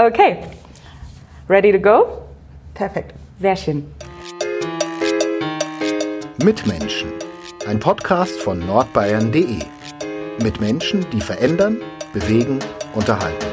Okay. Ready to go? Perfekt. Sehr schön. Mitmenschen. Ein Podcast von nordbayern.de. Mit Menschen, die verändern, bewegen, unterhalten.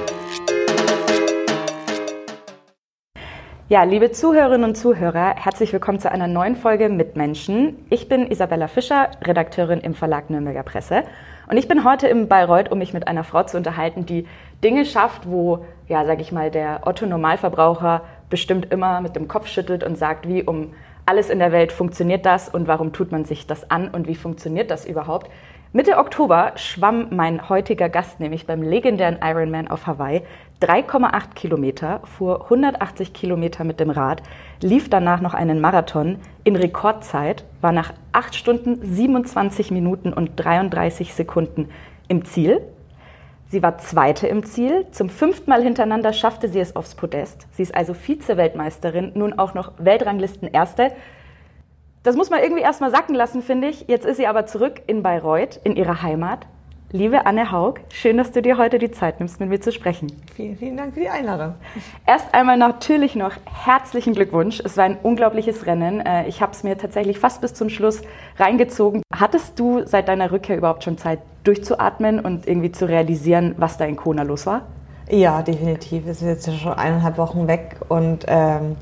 Ja, liebe Zuhörerinnen und Zuhörer, herzlich willkommen zu einer neuen Folge Mitmenschen. Ich bin Isabella Fischer, Redakteurin im Verlag Nürnberger Presse. Und ich bin heute im Bayreuth, um mich mit einer Frau zu unterhalten, die Dinge schafft, wo, ja, sag ich mal, der Otto-Normalverbraucher bestimmt immer mit dem Kopf schüttelt und sagt, wie um alles in der Welt funktioniert das und warum tut man sich das an und wie funktioniert das überhaupt. Mitte Oktober schwamm mein heutiger Gast nämlich beim legendären Ironman auf Hawaii 3,8 Kilometer, fuhr 180 Kilometer mit dem Rad, lief danach noch einen Marathon in Rekordzeit, war nach 8 Stunden 27 Minuten und 33 Sekunden im Ziel. Sie war Zweite im Ziel. Zum fünften Mal hintereinander schaffte sie es aufs Podest. Sie ist also Vize-Weltmeisterin, nun auch noch Weltranglisten-Erste. Das muss man irgendwie erstmal sacken lassen, finde ich. Jetzt ist sie aber zurück in Bayreuth, in ihrer Heimat. Liebe Anne Haug, schön, dass du dir heute die Zeit nimmst, mit mir zu sprechen. Vielen, vielen Dank für die Einladung. Erst einmal natürlich noch herzlichen Glückwunsch. Es war ein unglaubliches Rennen. Äh, ich habe es mir tatsächlich fast bis zum Schluss reingezogen. Hattest du seit deiner Rückkehr überhaupt schon Zeit durchzuatmen und irgendwie zu realisieren, was da in Kona los war? Ja, definitiv. Es ist jetzt schon eineinhalb Wochen weg und ähm,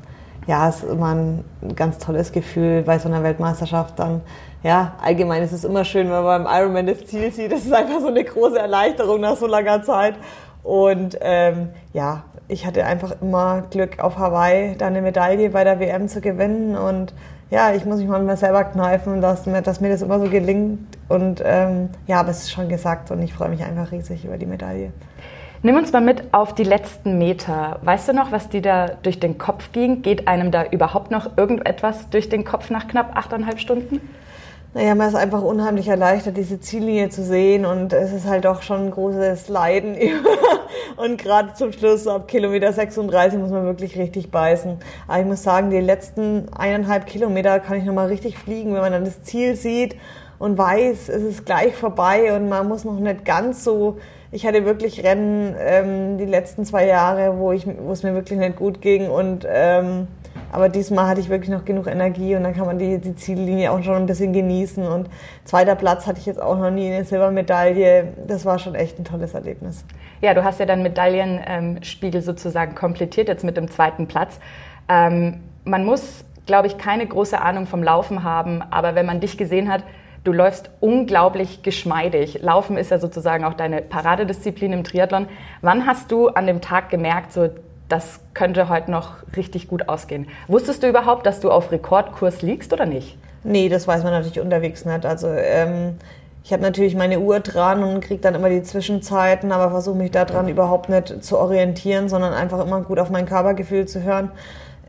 ja, es ist immer ein ganz tolles Gefühl bei so einer Weltmeisterschaft dann. Ja, allgemein ist es immer schön, wenn man beim Ironman das Ziel sieht. Das ist einfach so eine große Erleichterung nach so langer Zeit. Und ähm, ja, ich hatte einfach immer Glück auf Hawaii, da eine Medaille bei der WM zu gewinnen. Und ja, ich muss mich mal selber kneifen, dass mir, dass mir das immer so gelingt. Und ähm, ja, aber es ist schon gesagt und ich freue mich einfach riesig über die Medaille. Nimm uns mal mit auf die letzten Meter. Weißt du noch, was dir da durch den Kopf ging? Geht einem da überhaupt noch irgendetwas durch den Kopf nach knapp achteinhalb Stunden? Naja, man ist einfach unheimlich erleichtert, diese Ziellinie zu sehen und es ist halt doch schon ein großes Leiden. und gerade zum Schluss, ab Kilometer 36, muss man wirklich richtig beißen. Aber ich muss sagen, die letzten eineinhalb Kilometer kann ich nochmal richtig fliegen, wenn man dann das Ziel sieht und weiß, es ist gleich vorbei und man muss noch nicht ganz so ich hatte wirklich Rennen ähm, die letzten zwei Jahre, wo, ich, wo es mir wirklich nicht gut ging. Und, ähm, aber diesmal hatte ich wirklich noch genug Energie und dann kann man die, die Ziellinie auch schon ein bisschen genießen. Und zweiter Platz hatte ich jetzt auch noch nie eine Silbermedaille. Das war schon echt ein tolles Erlebnis. Ja, du hast ja deinen Medaillenspiegel sozusagen komplettiert jetzt mit dem zweiten Platz. Ähm, man muss, glaube ich, keine große Ahnung vom Laufen haben, aber wenn man dich gesehen hat, Du läufst unglaublich geschmeidig. Laufen ist ja sozusagen auch deine Paradedisziplin im Triathlon. Wann hast du an dem Tag gemerkt, so das könnte heute noch richtig gut ausgehen? Wusstest du überhaupt, dass du auf Rekordkurs liegst oder nicht? Nee, das weiß man natürlich unterwegs nicht. Also ähm, ich habe natürlich meine Uhr dran und kriege dann immer die Zwischenzeiten, aber versuche mich daran überhaupt nicht zu orientieren, sondern einfach immer gut auf mein Körpergefühl zu hören.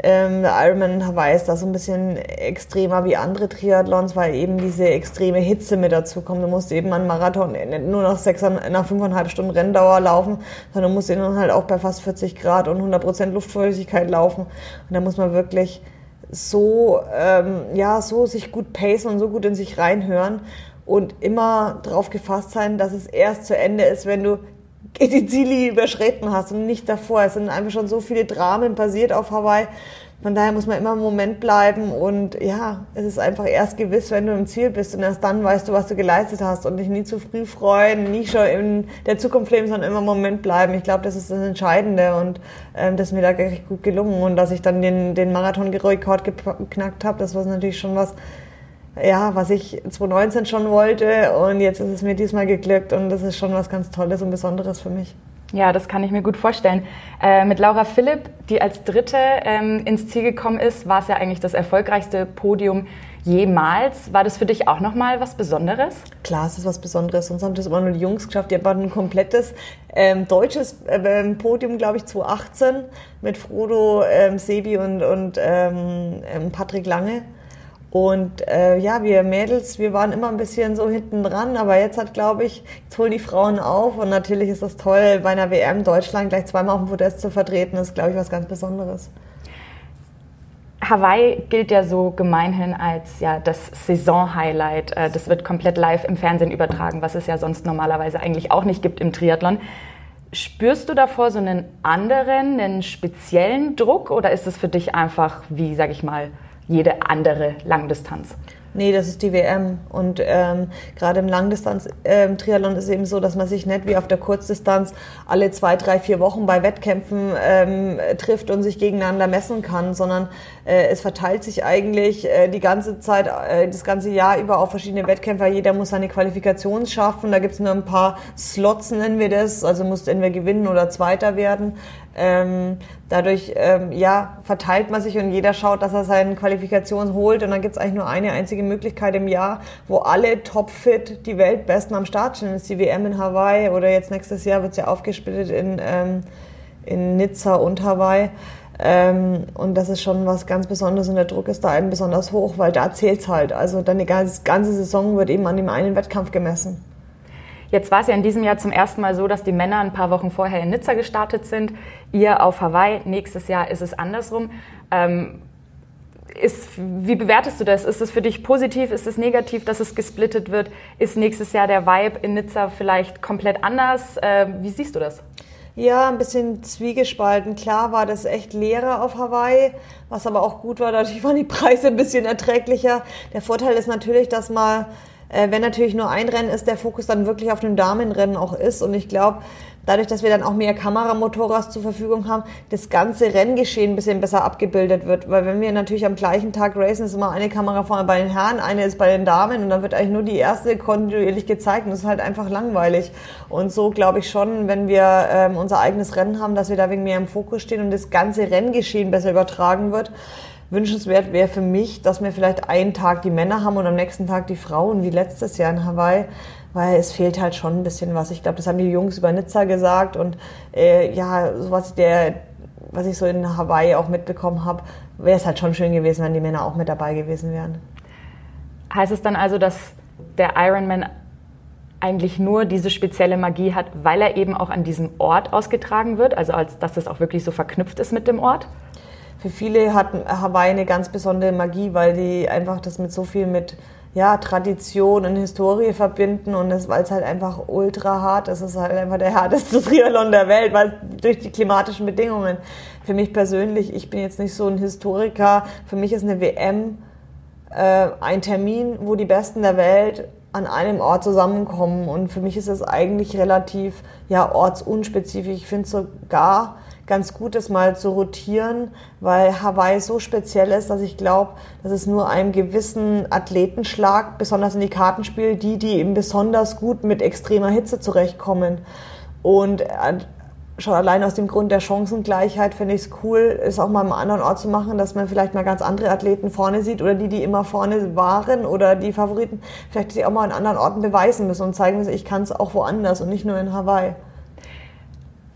Ähm, der Ironman Hawaii ist da so ein bisschen extremer wie andere Triathlons, weil eben diese extreme Hitze mit dazu kommt. Du musst eben einen Marathon nicht nur nach, sechs, nach fünfeinhalb Stunden Renndauer laufen, sondern musst ihn dann halt auch bei fast 40 Grad und 100 Prozent Luftfeuchtigkeit laufen. Und da muss man wirklich so, ähm, ja, so sich gut pacen und so gut in sich reinhören und immer darauf gefasst sein, dass es erst zu Ende ist, wenn du die Ziele überschritten hast und nicht davor. Es sind einfach schon so viele Dramen passiert auf Hawaii. Von daher muss man immer im Moment bleiben und ja, es ist einfach erst gewiss, wenn du im Ziel bist und erst dann weißt du, was du geleistet hast und dich nie zu früh freuen, nie schon in der Zukunft leben, sondern immer im Moment bleiben. Ich glaube, das ist das Entscheidende und ähm, das ist mir da echt gut gelungen und dass ich dann den, den Marathon-Rekord geknackt habe, das war natürlich schon was, ja, was ich 2019 schon wollte und jetzt ist es mir diesmal geglückt und das ist schon was ganz Tolles und Besonderes für mich. Ja, das kann ich mir gut vorstellen. Äh, mit Laura Philipp, die als Dritte ähm, ins Ziel gekommen ist, war es ja eigentlich das erfolgreichste Podium jemals. War das für dich auch nochmal was Besonderes? Klar, es ist was Besonderes. Sonst haben das immer nur die Jungs geschafft. Die haben ein komplettes ähm, deutsches ähm, Podium, glaube ich, 2018 mit Frodo, ähm, Sebi und, und ähm, ähm, Patrick Lange. Und äh, ja, wir Mädels, wir waren immer ein bisschen so hinten dran, aber jetzt hat, glaube ich, jetzt holen die Frauen auf und natürlich ist das toll, bei einer WM Deutschland gleich zweimal auf dem Podest zu vertreten, ist, glaube ich, was ganz Besonderes. Hawaii gilt ja so gemeinhin als ja, das Saison-Highlight. Äh, das wird komplett live im Fernsehen übertragen, was es ja sonst normalerweise eigentlich auch nicht gibt im Triathlon. Spürst du davor so einen anderen, einen speziellen Druck oder ist es für dich einfach wie, sag ich mal, jede andere Langdistanz? Nee, das ist die WM. Und ähm, gerade im Langdistanz-Triathlon ähm, ist es eben so, dass man sich nicht wie auf der Kurzdistanz alle zwei, drei, vier Wochen bei Wettkämpfen ähm, trifft und sich gegeneinander messen kann, sondern es verteilt sich eigentlich äh, die ganze Zeit, äh, das ganze Jahr über auf verschiedene Wettkämpfer. Jeder muss seine Qualifikation schaffen. Da gibt es nur ein paar Slots, nennen wir das. Also muss entweder gewinnen oder Zweiter werden. Ähm, dadurch ähm, ja, verteilt man sich und jeder schaut, dass er seine Qualifikation holt. Und dann gibt es eigentlich nur eine einzige Möglichkeit im Jahr, wo alle topfit die Weltbesten am Start stehen. Das ist die WM in Hawaii oder jetzt nächstes Jahr wird sie ja aufgesplittet in, ähm, in Nizza und Hawaii. Ähm, und das ist schon was ganz Besonderes und der Druck ist da eben besonders hoch, weil da zählt's halt. Also ganze, ganze Saison wird eben an dem einen Wettkampf gemessen. Jetzt war es ja in diesem Jahr zum ersten Mal so, dass die Männer ein paar Wochen vorher in Nizza gestartet sind, ihr auf Hawaii. Nächstes Jahr ist es andersrum. Ähm, ist, wie bewertest du das? Ist es für dich positiv? Ist es negativ, dass es gesplittet wird? Ist nächstes Jahr der Vibe in Nizza vielleicht komplett anders? Äh, wie siehst du das? Ja, ein bisschen zwiegespalten. Klar war das echt leerer auf Hawaii, was aber auch gut war. Dadurch waren die Preise ein bisschen erträglicher. Der Vorteil ist natürlich, dass äh, wenn natürlich nur ein Rennen ist, der Fokus dann wirklich auf dem Damenrennen auch ist. Und ich glaube, dadurch, dass wir dann auch mehr Kameramotorras zur Verfügung haben, das ganze Renngeschehen ein bisschen besser abgebildet wird. Weil wenn wir natürlich am gleichen Tag racen, ist immer eine Kamera vorne bei den Herren, eine ist bei den Damen und dann wird eigentlich nur die erste kontinuierlich gezeigt und das ist halt einfach langweilig. Und so glaube ich schon, wenn wir ähm, unser eigenes Rennen haben, dass wir da wegen mehr im Fokus stehen und das ganze Renngeschehen besser übertragen wird wünschenswert wäre für mich, dass wir vielleicht einen Tag die Männer haben und am nächsten Tag die Frauen, wie letztes Jahr in Hawaii, weil es fehlt halt schon ein bisschen was. Ich glaube, das haben die Jungs über Nizza gesagt und äh, ja, so was der was ich so in Hawaii auch mitbekommen habe, wäre es halt schon schön gewesen, wenn die Männer auch mit dabei gewesen wären. Heißt es dann also, dass der Ironman eigentlich nur diese spezielle Magie hat, weil er eben auch an diesem Ort ausgetragen wird, also als dass das auch wirklich so verknüpft ist mit dem Ort? Für viele hat Hawaii eine ganz besondere Magie, weil die einfach das mit so viel mit ja, Tradition und Historie verbinden und weil es halt einfach ultra hart ist. Es ist halt einfach der härteste Triathlon der Welt, weil durch die klimatischen Bedingungen. Für mich persönlich, ich bin jetzt nicht so ein Historiker, für mich ist eine WM äh, ein Termin, wo die Besten der Welt an einem Ort zusammenkommen und für mich ist es eigentlich relativ ja, ortsunspezifisch. Ich finde sogar, ganz gut ist, mal zu rotieren, weil Hawaii so speziell ist, dass ich glaube, dass es nur einem gewissen Athletenschlag, besonders in die Karten spielt, die, die eben besonders gut mit extremer Hitze zurechtkommen. Und äh, schon allein aus dem Grund der Chancengleichheit finde ich es cool, es auch mal am anderen Ort zu machen, dass man vielleicht mal ganz andere Athleten vorne sieht oder die, die immer vorne waren oder die Favoriten, vielleicht die auch mal an anderen Orten beweisen müssen und zeigen müssen, ich kann es auch woanders und nicht nur in Hawaii.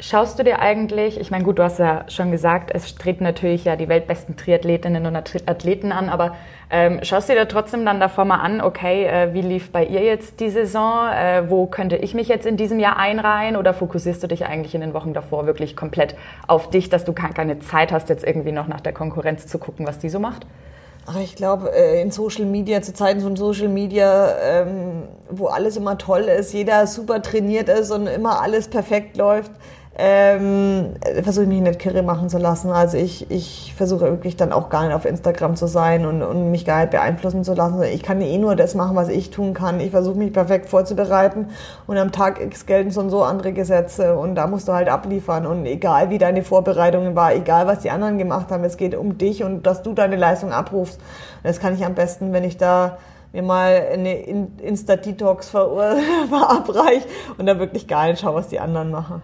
Schaust du dir eigentlich, ich meine, gut, du hast ja schon gesagt, es treten natürlich ja die weltbesten Triathletinnen und Athleten an, aber ähm, schaust du dir trotzdem dann davor mal an, okay, äh, wie lief bei ihr jetzt die Saison? Äh, wo könnte ich mich jetzt in diesem Jahr einreihen? Oder fokussierst du dich eigentlich in den Wochen davor wirklich komplett auf dich, dass du keine Zeit hast, jetzt irgendwie noch nach der Konkurrenz zu gucken, was die so macht? Ach, ich glaube, äh, in Social Media, zu Zeiten von Social Media, ähm, wo alles immer toll ist, jeder super trainiert ist und immer alles perfekt läuft, ähm, versuche ich mich nicht kirre machen zu lassen. Also ich, ich versuche wirklich dann auch gar nicht auf Instagram zu sein und, und mich gar nicht beeinflussen zu lassen. Ich kann eh nur das machen, was ich tun kann. Ich versuche mich perfekt vorzubereiten und am Tag X gelten so und so andere Gesetze und da musst du halt abliefern. Und egal wie deine Vorbereitungen war, egal was die anderen gemacht haben, es geht um dich und dass du deine Leistung abrufst. Und das kann ich am besten, wenn ich da mir mal eine Insta-Detox verabreiche und da wirklich nicht schaue, was die anderen machen.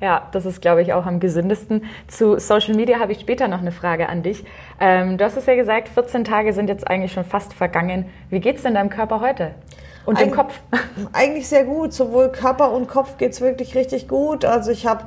Ja, das ist, glaube ich, auch am gesündesten. Zu Social Media habe ich später noch eine Frage an dich. Ähm, du hast es ja gesagt, 14 Tage sind jetzt eigentlich schon fast vergangen. Wie geht es denn deinem Körper heute? Und dem Kopf? Eigentlich sehr gut. Sowohl Körper und Kopf geht es wirklich richtig gut. Also ich habe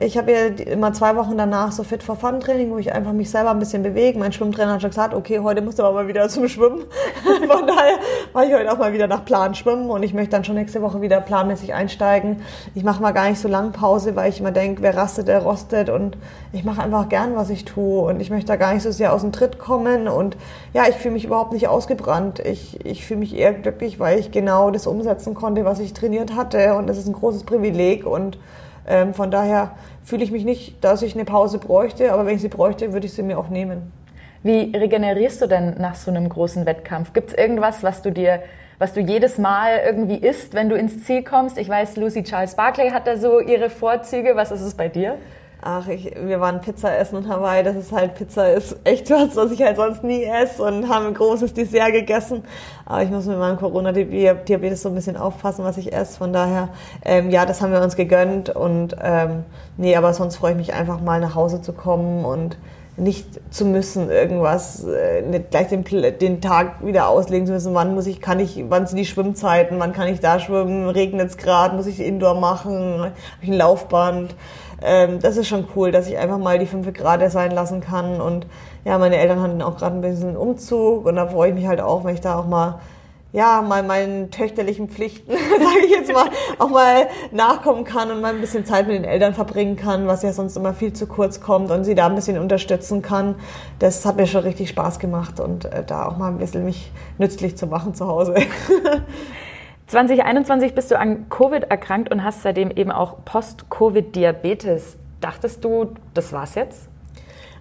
ich habe ja immer zwei Wochen danach so Fit for Fun Training, wo ich einfach mich selber ein bisschen bewege. Mein Schwimmtrainer hat schon gesagt, okay, heute musst du aber mal wieder zum Schwimmen. Von daher mache ich heute auch mal wieder nach Plan schwimmen und ich möchte dann schon nächste Woche wieder planmäßig einsteigen. Ich mache mal gar nicht so lange Pause, weil ich immer denke, wer rastet, der rostet und ich mache einfach gern, was ich tue und ich möchte da gar nicht so sehr aus dem Tritt kommen und ja, ich fühle mich überhaupt nicht ausgebrannt. Ich, ich fühle mich eher glücklich, weil ich genau das umsetzen konnte, was ich trainiert hatte und das ist ein großes Privileg und Ähm, von daher fühle ich mich nicht, dass ich eine Pause bräuchte, aber wenn ich sie bräuchte, würde ich sie mir auch nehmen. Wie regenerierst du denn nach so einem großen Wettkampf? Gibt es irgendwas, was du dir, was du jedes Mal irgendwie isst, wenn du ins Ziel kommst? Ich weiß, Lucy Charles Barclay hat da so ihre Vorzüge. Was ist es bei dir? Ach, ich, wir waren Pizza essen in Hawaii. Das ist halt, Pizza ist echt was, was ich halt sonst nie esse und haben ein großes Dessert gegessen. Aber ich muss mit meinem Corona-Diabetes so ein bisschen aufpassen, was ich esse. Von daher, ähm, ja, das haben wir uns gegönnt und ähm, nee, aber sonst freue ich mich einfach mal nach Hause zu kommen und nicht zu müssen, irgendwas, äh, nicht gleich den, den Tag wieder auslegen zu müssen, wann muss ich, kann ich, wann sind die Schwimmzeiten, wann kann ich da schwimmen, regnet es gerade, muss ich Indoor machen, habe ich ein Laufband. Ähm, das ist schon cool, dass ich einfach mal die fünf Grad sein lassen kann und ja, meine Eltern hatten auch gerade ein bisschen Umzug und da freue ich mich halt auch, wenn ich da auch mal ja, mal meinen töchterlichen Pflichten, sage ich jetzt mal, auch mal nachkommen kann und mal ein bisschen Zeit mit den Eltern verbringen kann, was ja sonst immer viel zu kurz kommt und sie da ein bisschen unterstützen kann. Das hat mir schon richtig Spaß gemacht und äh, da auch mal ein bisschen mich nützlich zu machen zu Hause. 2021 bist du an Covid erkrankt und hast seitdem eben auch Post-Covid-Diabetes. Dachtest du, das war's jetzt?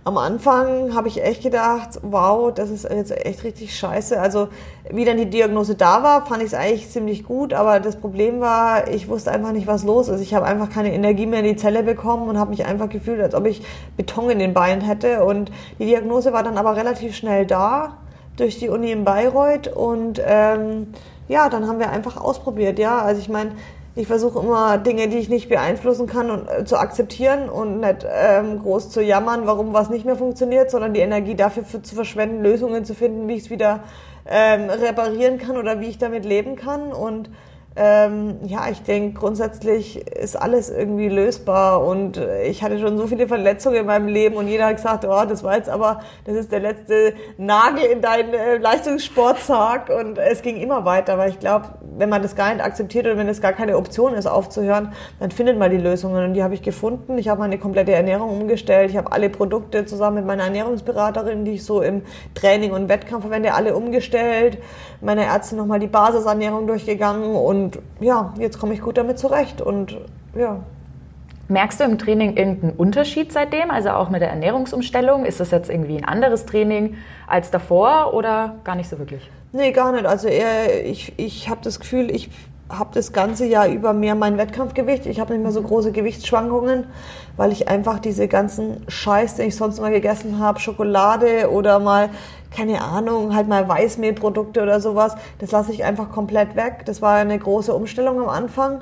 am Anfang habe ich echt gedacht, wow, das ist jetzt echt richtig scheiße. Also wie dann die Diagnose da war, fand ich es eigentlich ziemlich gut, aber das Problem war, ich wusste einfach nicht, was los ist. Ich habe einfach keine Energie mehr in die Zelle bekommen und habe mich einfach gefühlt, als ob ich Beton in den Beinen hätte. Und die Diagnose war dann aber relativ schnell da durch die Uni in Bayreuth und ähm, ja, dann haben wir einfach ausprobiert, ja. Also ich meine, ich versuche immer Dinge, die ich nicht beeinflussen kann, und, äh, zu akzeptieren und nicht ähm, groß zu jammern, warum was nicht mehr funktioniert, sondern die Energie dafür für, zu verschwenden, Lösungen zu finden, wie ich es wieder ähm, reparieren kann oder wie ich damit leben kann. Und ähm, ja, ich denke, grundsätzlich ist alles irgendwie lösbar und ich hatte schon so viele Verletzungen in meinem Leben und jeder hat gesagt, oh, das war jetzt aber, das ist der letzte Nagel in deinen äh, Leistungssportsarg und es ging immer weiter, weil ich glaube, wenn man das gar nicht akzeptiert oder wenn es gar keine Option ist, aufzuhören, dann findet man die Lösungen und die habe ich gefunden. Ich habe meine komplette Ernährung umgestellt, ich habe alle Produkte zusammen mit meiner Ernährungsberaterin, die ich so im Training und Wettkampf verwende, alle umgestellt, meine Ärztin nochmal die Basisernährung durchgegangen und und ja, jetzt komme ich gut damit zurecht und ja. Merkst du im Training irgendeinen Unterschied seitdem? Also auch mit der Ernährungsumstellung? Ist das jetzt irgendwie ein anderes Training als davor oder gar nicht so wirklich? Nee, gar nicht. Also eher, ich, ich habe das Gefühl, ich habe das ganze Jahr über mehr mein Wettkampfgewicht. Ich habe nicht mehr so große Gewichtsschwankungen, weil ich einfach diese ganzen Scheiß, den ich sonst mal gegessen habe, Schokolade oder mal keine Ahnung, halt mal Weißmehlprodukte oder sowas. Das lasse ich einfach komplett weg. Das war eine große Umstellung am Anfang.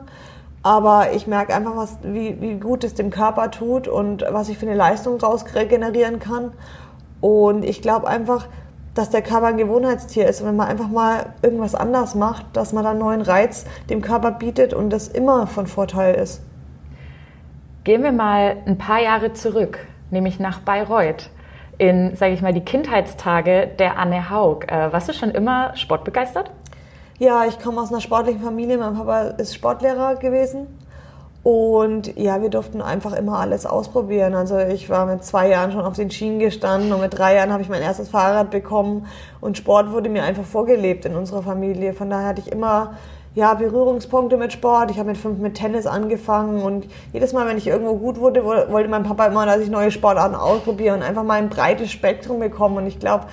Aber ich merke einfach, was, wie, wie gut es dem Körper tut und was ich für eine Leistung raus regenerieren kann. Und ich glaube einfach, dass der Körper ein Gewohnheitstier ist. Und wenn man einfach mal irgendwas anders macht, dass man dann einen neuen Reiz dem Körper bietet und das immer von Vorteil ist. Gehen wir mal ein paar Jahre zurück, nämlich nach Bayreuth in, sage ich mal, die Kindheitstage der Anne Haug. Äh, warst du schon immer sportbegeistert? Ja, ich komme aus einer sportlichen Familie. Mein Papa ist Sportlehrer gewesen. Und ja, wir durften einfach immer alles ausprobieren. Also ich war mit zwei Jahren schon auf den Schienen gestanden und mit drei Jahren habe ich mein erstes Fahrrad bekommen. Und Sport wurde mir einfach vorgelebt in unserer Familie. Von daher hatte ich immer ja, Berührungspunkte mit Sport. Ich habe mit fünf mit Tennis angefangen und jedes Mal, wenn ich irgendwo gut wurde, wollte mein Papa immer, dass ich neue Sportarten ausprobiere und einfach mal ein breites Spektrum bekomme. Und ich glaube,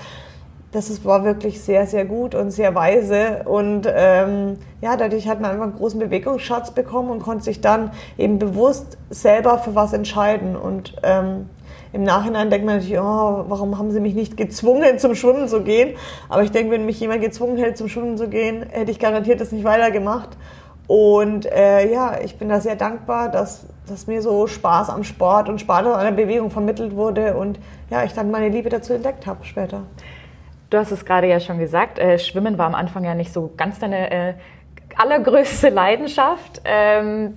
das war wirklich sehr, sehr gut und sehr weise. Und ähm, ja, dadurch hat man einfach einen großen Bewegungsschatz bekommen und konnte sich dann eben bewusst selber für was entscheiden. Und ähm, im Nachhinein denkt man natürlich, oh, warum haben sie mich nicht gezwungen, zum Schwimmen zu gehen? Aber ich denke, wenn mich jemand gezwungen hätte, zum Schwimmen zu gehen, hätte ich garantiert das nicht weitergemacht. Und äh, ja, ich bin da sehr dankbar, dass, dass mir so Spaß am Sport und Spaß an der Bewegung vermittelt wurde und ja, ich dann meine Liebe dazu entdeckt habe später. Du hast es gerade ja schon gesagt, äh, Schwimmen war am Anfang ja nicht so ganz deine äh, allergrößte Leidenschaft. Ähm,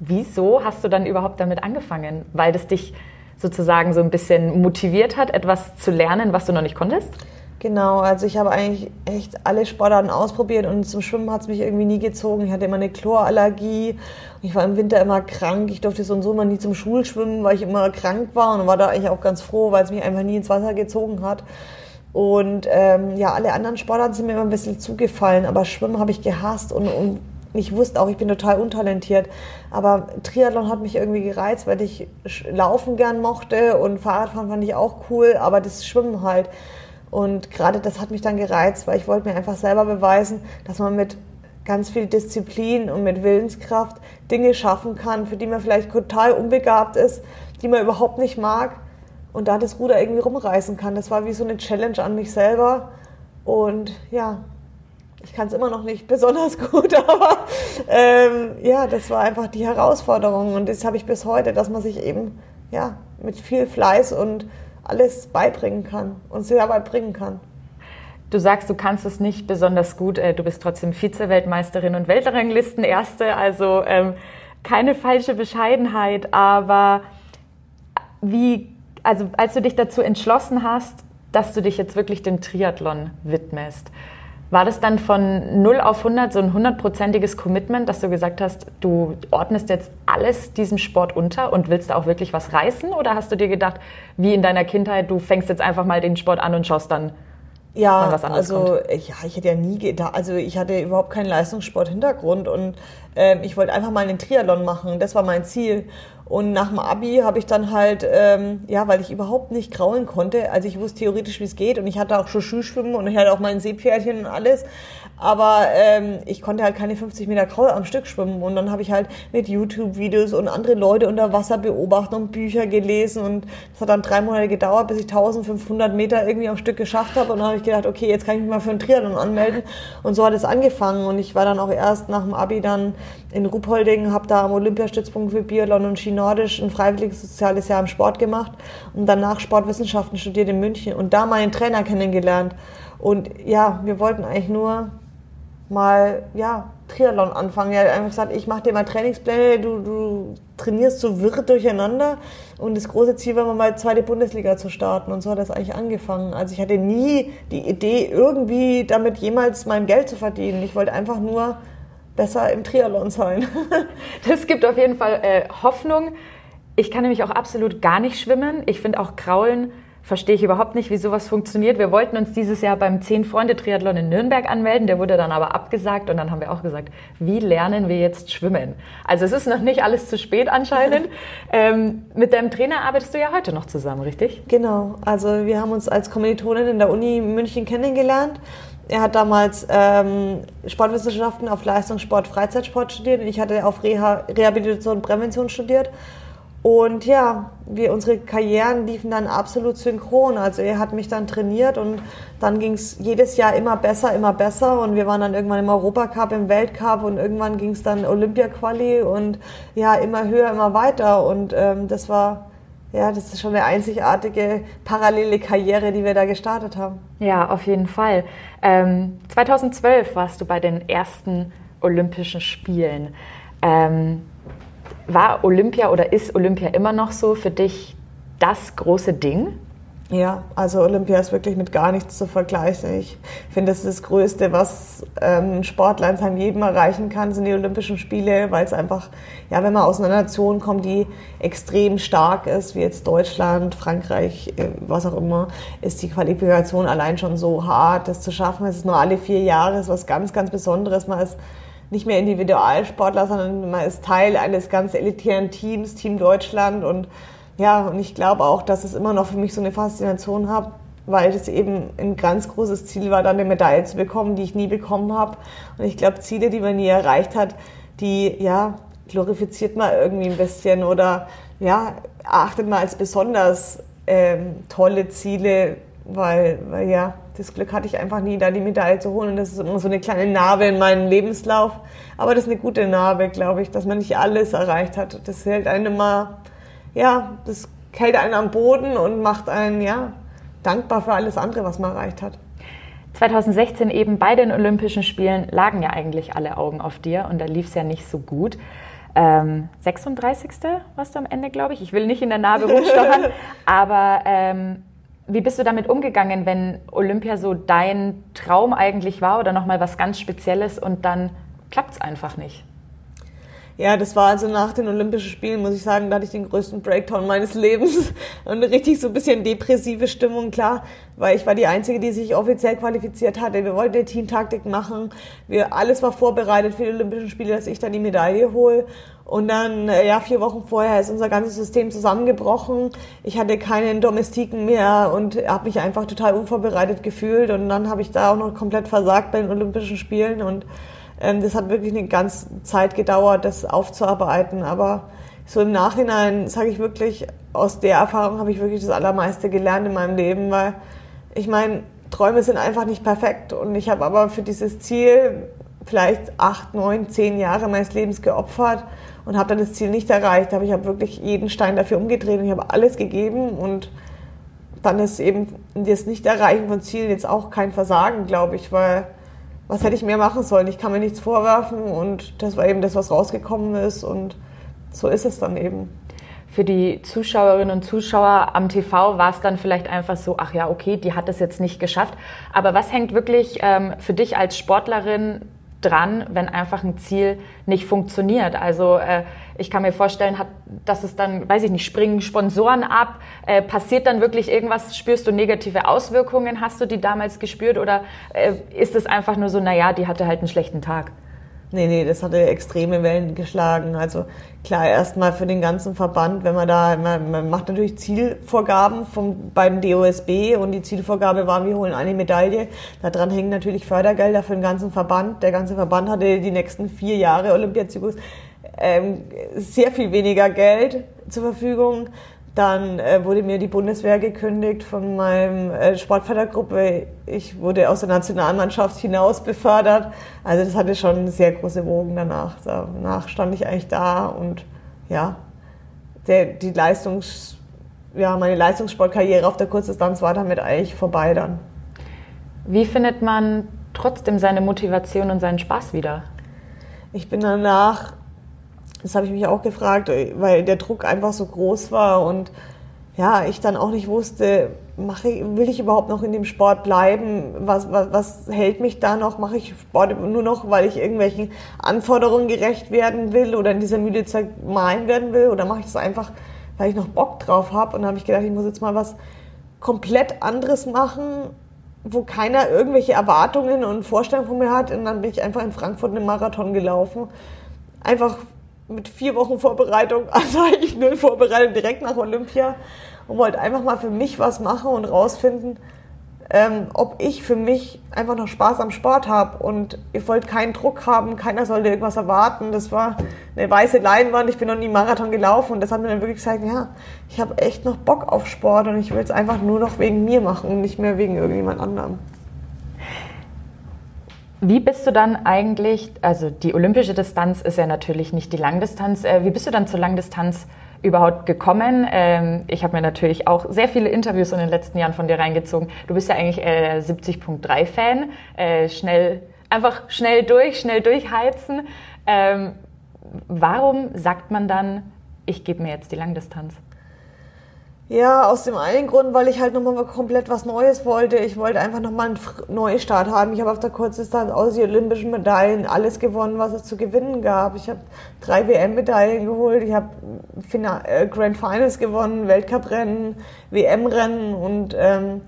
wieso hast du dann überhaupt damit angefangen? Weil das dich sozusagen so ein bisschen motiviert hat, etwas zu lernen, was du noch nicht konntest? Genau, also ich habe eigentlich echt alle Sportarten ausprobiert und zum Schwimmen hat es mich irgendwie nie gezogen. Ich hatte immer eine Chlorallergie. Ich war im Winter immer krank. Ich durfte so und so mal nie zum Schulschwimmen, weil ich immer krank war und war da eigentlich auch ganz froh, weil es mich einfach nie ins Wasser gezogen hat. Und ähm, ja, alle anderen Sportarten sind mir immer ein bisschen zugefallen, aber Schwimmen habe ich gehasst und, und ich wusste auch, ich bin total untalentiert. Aber Triathlon hat mich irgendwie gereizt, weil ich Laufen gern mochte und Fahrradfahren fand ich auch cool, aber das Schwimmen halt. Und gerade das hat mich dann gereizt, weil ich wollte mir einfach selber beweisen, dass man mit ganz viel Disziplin und mit Willenskraft Dinge schaffen kann, für die man vielleicht total unbegabt ist, die man überhaupt nicht mag und da das Ruder irgendwie rumreißen kann. Das war wie so eine Challenge an mich selber und ja, ich kann es immer noch nicht besonders gut, aber ähm, ja, das war einfach die Herausforderung und das habe ich bis heute, dass man sich eben ja mit viel Fleiß und alles beibringen kann und sich dabei bringen kann. Du sagst, du kannst es nicht besonders gut. Äh, du bist trotzdem Vize-Weltmeisterin und Weltranglisten-Erste, also ähm, keine falsche Bescheidenheit. Aber wie, also als du dich dazu entschlossen hast, dass du dich jetzt wirklich dem Triathlon widmest, war das dann von 0 auf 100 so ein hundertprozentiges Commitment, dass du gesagt hast, du ordnest jetzt alles diesem Sport unter und willst da auch wirklich was reißen? Oder hast du dir gedacht, wie in deiner Kindheit, du fängst jetzt einfach mal den Sport an und schaust dann, ja, also kommt? ja, ich hätte ja nie gedacht, also ich hatte überhaupt keinen Leistungssport-Hintergrund und äh, ich wollte einfach mal einen Triathlon machen, das war mein Ziel. Und nach dem Abi habe ich dann halt, ähm, ja, weil ich überhaupt nicht kraulen konnte, also ich wusste theoretisch, wie es geht und ich hatte auch schon Schulschwimmen und ich hatte auch mein Seepferdchen und alles, aber ähm, ich konnte halt keine 50 Meter Kraul am Stück schwimmen. Und dann habe ich halt mit YouTube-Videos und andere Leute unter Wasser beobachtet und Bücher gelesen. Und es hat dann drei Monate gedauert, bis ich 1500 Meter irgendwie am Stück geschafft habe. Und dann habe ich gedacht, okay, jetzt kann ich mich mal für einen Triathlon anmelden. Und so hat es angefangen. Und ich war dann auch erst nach dem Abi dann in Ruhpolding, habe da am Olympiastützpunkt für Biathlon und Ski Nordisch ein freiwilliges soziales Jahr im Sport gemacht und danach Sportwissenschaften studiert in München und da meinen Trainer kennengelernt. Und ja, wir wollten eigentlich nur mal ja, Triathlon anfangen. Er hat einfach gesagt, ich mache dir mal Trainingspläne, du, du trainierst so wirr durcheinander. Und das große Ziel war mal zweite Bundesliga zu starten. Und so hat das eigentlich angefangen. Also ich hatte nie die Idee, irgendwie damit jemals mein Geld zu verdienen. Ich wollte einfach nur besser im Triathlon sein. das gibt auf jeden Fall äh, Hoffnung. Ich kann nämlich auch absolut gar nicht schwimmen. Ich finde auch Kraulen verstehe ich überhaupt nicht, wie sowas funktioniert. Wir wollten uns dieses Jahr beim Zehn-Freunde-Triathlon in Nürnberg anmelden. Der wurde dann aber abgesagt und dann haben wir auch gesagt, wie lernen wir jetzt schwimmen? Also es ist noch nicht alles zu spät anscheinend. ähm, mit deinem Trainer arbeitest du ja heute noch zusammen, richtig? Genau. Also wir haben uns als Kommilitonin in der Uni München kennengelernt. Er hat damals ähm, Sportwissenschaften auf Leistungssport, Freizeitsport studiert und ich hatte auf Reha Rehabilitation und Prävention studiert. Und ja, wir, unsere Karrieren liefen dann absolut synchron. Also er hat mich dann trainiert und dann ging es jedes Jahr immer besser, immer besser. Und wir waren dann irgendwann im Europacup, im Weltcup und irgendwann ging es dann Olympia-Quali und ja, immer höher, immer weiter. Und ähm, das war, ja, das ist schon eine einzigartige parallele Karriere, die wir da gestartet haben. Ja, auf jeden Fall. Ähm, 2012 warst du bei den ersten Olympischen Spielen. Ähm, war Olympia oder ist Olympia immer noch so für dich das große Ding? Ja, also Olympia ist wirklich mit gar nichts zu vergleichen. Ich finde, das ist das Größte, was ähm, Sportler in seinem Leben erreichen kann, sind die Olympischen Spiele, weil es einfach, ja, wenn man aus einer Nation kommt, die extrem stark ist, wie jetzt Deutschland, Frankreich, äh, was auch immer, ist die Qualifikation allein schon so hart, das zu schaffen. Es ist nur alle vier Jahre, ist was ganz, ganz Besonderes. Man ist nicht mehr Individualsportler, sondern man ist Teil eines ganz elitären Teams, Team Deutschland. Und ja, und ich glaube auch, dass es immer noch für mich so eine Faszination hat, weil es eben ein ganz großes Ziel war, dann eine Medaille zu bekommen, die ich nie bekommen habe. Und ich glaube, Ziele, die man nie erreicht hat, die, ja, glorifiziert man irgendwie ein bisschen oder, ja, achtet man als besonders ähm, tolle Ziele, weil, weil ja, das Glück hatte ich einfach nie, da die Medaille zu holen. Und das ist immer so eine kleine Narbe in meinem Lebenslauf. Aber das ist eine gute Narbe, glaube ich, dass man nicht alles erreicht hat. Das hält einen immer, ja, das hält einen am Boden und macht einen, ja, dankbar für alles andere, was man erreicht hat. 2016 eben bei den Olympischen Spielen lagen ja eigentlich alle Augen auf dir und da lief es ja nicht so gut. Ähm, 36. warst du am Ende, glaube ich. Ich will nicht in der Narbe rumstochern, aber ähm, wie bist du damit umgegangen, wenn Olympia so dein Traum eigentlich war oder nochmal was ganz Spezielles und dann klappt es einfach nicht? Ja, das war also nach den Olympischen Spielen, muss ich sagen, da hatte ich den größten Breakdown meines Lebens und richtig so ein bisschen depressive Stimmung, klar, weil ich war die Einzige, die sich offiziell qualifiziert hatte. Wir wollten eine Teamtaktik machen, wir, alles war vorbereitet für die Olympischen Spiele, dass ich dann die Medaille hole und dann, äh, ja, vier Wochen vorher ist unser ganzes System zusammengebrochen. Ich hatte keinen Domestiken mehr und habe mich einfach total unvorbereitet gefühlt. Und dann habe ich da auch noch komplett versagt bei den Olympischen Spielen. Und das hat wirklich eine ganze Zeit gedauert, das aufzuarbeiten. Aber so im Nachhinein sage ich wirklich, aus der Erfahrung habe ich wirklich das Allermeiste gelernt in meinem Leben, weil ich meine, Träume sind einfach nicht perfekt. Und ich habe aber für dieses Ziel vielleicht acht, neun, zehn Jahre meines Lebens geopfert und habe dann das Ziel nicht erreicht. Aber ich habe wirklich jeden Stein dafür umgedreht und ich habe alles gegeben und dann ist eben das Nicht-Erreichen von Zielen jetzt auch kein Versagen, glaube ich, weil was hätte ich mehr machen sollen? Ich kann mir nichts vorwerfen und das war eben das, was rausgekommen ist und so ist es dann eben. Für die Zuschauerinnen und Zuschauer am TV war es dann vielleicht einfach so, ach ja, okay, die hat es jetzt nicht geschafft. Aber was hängt wirklich ähm, für dich als Sportlerin dran, wenn einfach ein Ziel nicht funktioniert. Also äh, ich kann mir vorstellen, hat, dass es dann, weiß ich nicht, springen Sponsoren ab, äh, passiert dann wirklich irgendwas, spürst du negative Auswirkungen, hast du die damals gespürt oder äh, ist es einfach nur so, naja, die hatte halt einen schlechten Tag? Nee, nee, das hatte extreme Wellen geschlagen. Also klar, erstmal für den ganzen Verband, wenn man da, man, man macht natürlich Zielvorgaben vom, beim DOSB und die Zielvorgabe war, wir holen eine Medaille. Daran hängen natürlich Fördergelder für den ganzen Verband. Der ganze Verband hatte die nächsten vier Jahre Olympiazyklus ähm, sehr viel weniger Geld zur Verfügung. Dann äh, wurde mir die Bundeswehr gekündigt von meinem äh, Sportfördergruppe. Ich wurde aus der Nationalmannschaft hinaus befördert. Also das hatte schon sehr große Wogen danach. Danach stand ich eigentlich da und ja, der, die Leistungs, ja, meine Leistungssportkarriere auf der Kurzdistanz war damit eigentlich vorbei dann. Wie findet man trotzdem seine Motivation und seinen Spaß wieder? Ich bin danach das habe ich mich auch gefragt, weil der Druck einfach so groß war und ja, ich dann auch nicht wusste, mache will ich überhaupt noch in dem Sport bleiben? Was, was, was hält mich da noch? Mache ich Sport nur noch, weil ich irgendwelchen Anforderungen gerecht werden will oder in dieser müde Zeit malen werden will? Oder mache ich das einfach, weil ich noch Bock drauf habe? Und dann habe ich gedacht, ich muss jetzt mal was komplett anderes machen, wo keiner irgendwelche Erwartungen und Vorstellungen von mir hat. Und dann bin ich einfach in Frankfurt einen Marathon gelaufen. Einfach mit vier Wochen Vorbereitung, also eigentlich null Vorbereitung direkt nach Olympia und wollte einfach mal für mich was machen und rausfinden, ähm, ob ich für mich einfach noch Spaß am Sport habe. Und ich wollte keinen Druck haben, keiner sollte irgendwas erwarten. Das war eine weiße Leinwand, ich bin noch nie Marathon gelaufen und das hat mir dann wirklich gesagt, ja, ich habe echt noch Bock auf Sport und ich will es einfach nur noch wegen mir machen und nicht mehr wegen irgendjemand anderem. Wie bist du dann eigentlich, also die olympische Distanz ist ja natürlich nicht die Langdistanz, äh, wie bist du dann zur Langdistanz überhaupt gekommen? Ähm, ich habe mir natürlich auch sehr viele Interviews in den letzten Jahren von dir reingezogen. Du bist ja eigentlich 70.3-Fan, äh, schnell, einfach schnell durch, schnell durchheizen. Ähm, warum sagt man dann, ich gebe mir jetzt die Langdistanz? Ja, aus dem einen Grund, weil ich halt nochmal komplett was Neues wollte. Ich wollte einfach nochmal einen Neustart haben. Ich habe auf der Kurzdistanz aus den olympischen Medaillen alles gewonnen, was es zu gewinnen gab. Ich habe drei WM-Medaillen geholt, ich habe äh, Grand Finals gewonnen, Weltcuprennen, WM-Rennen und ähm,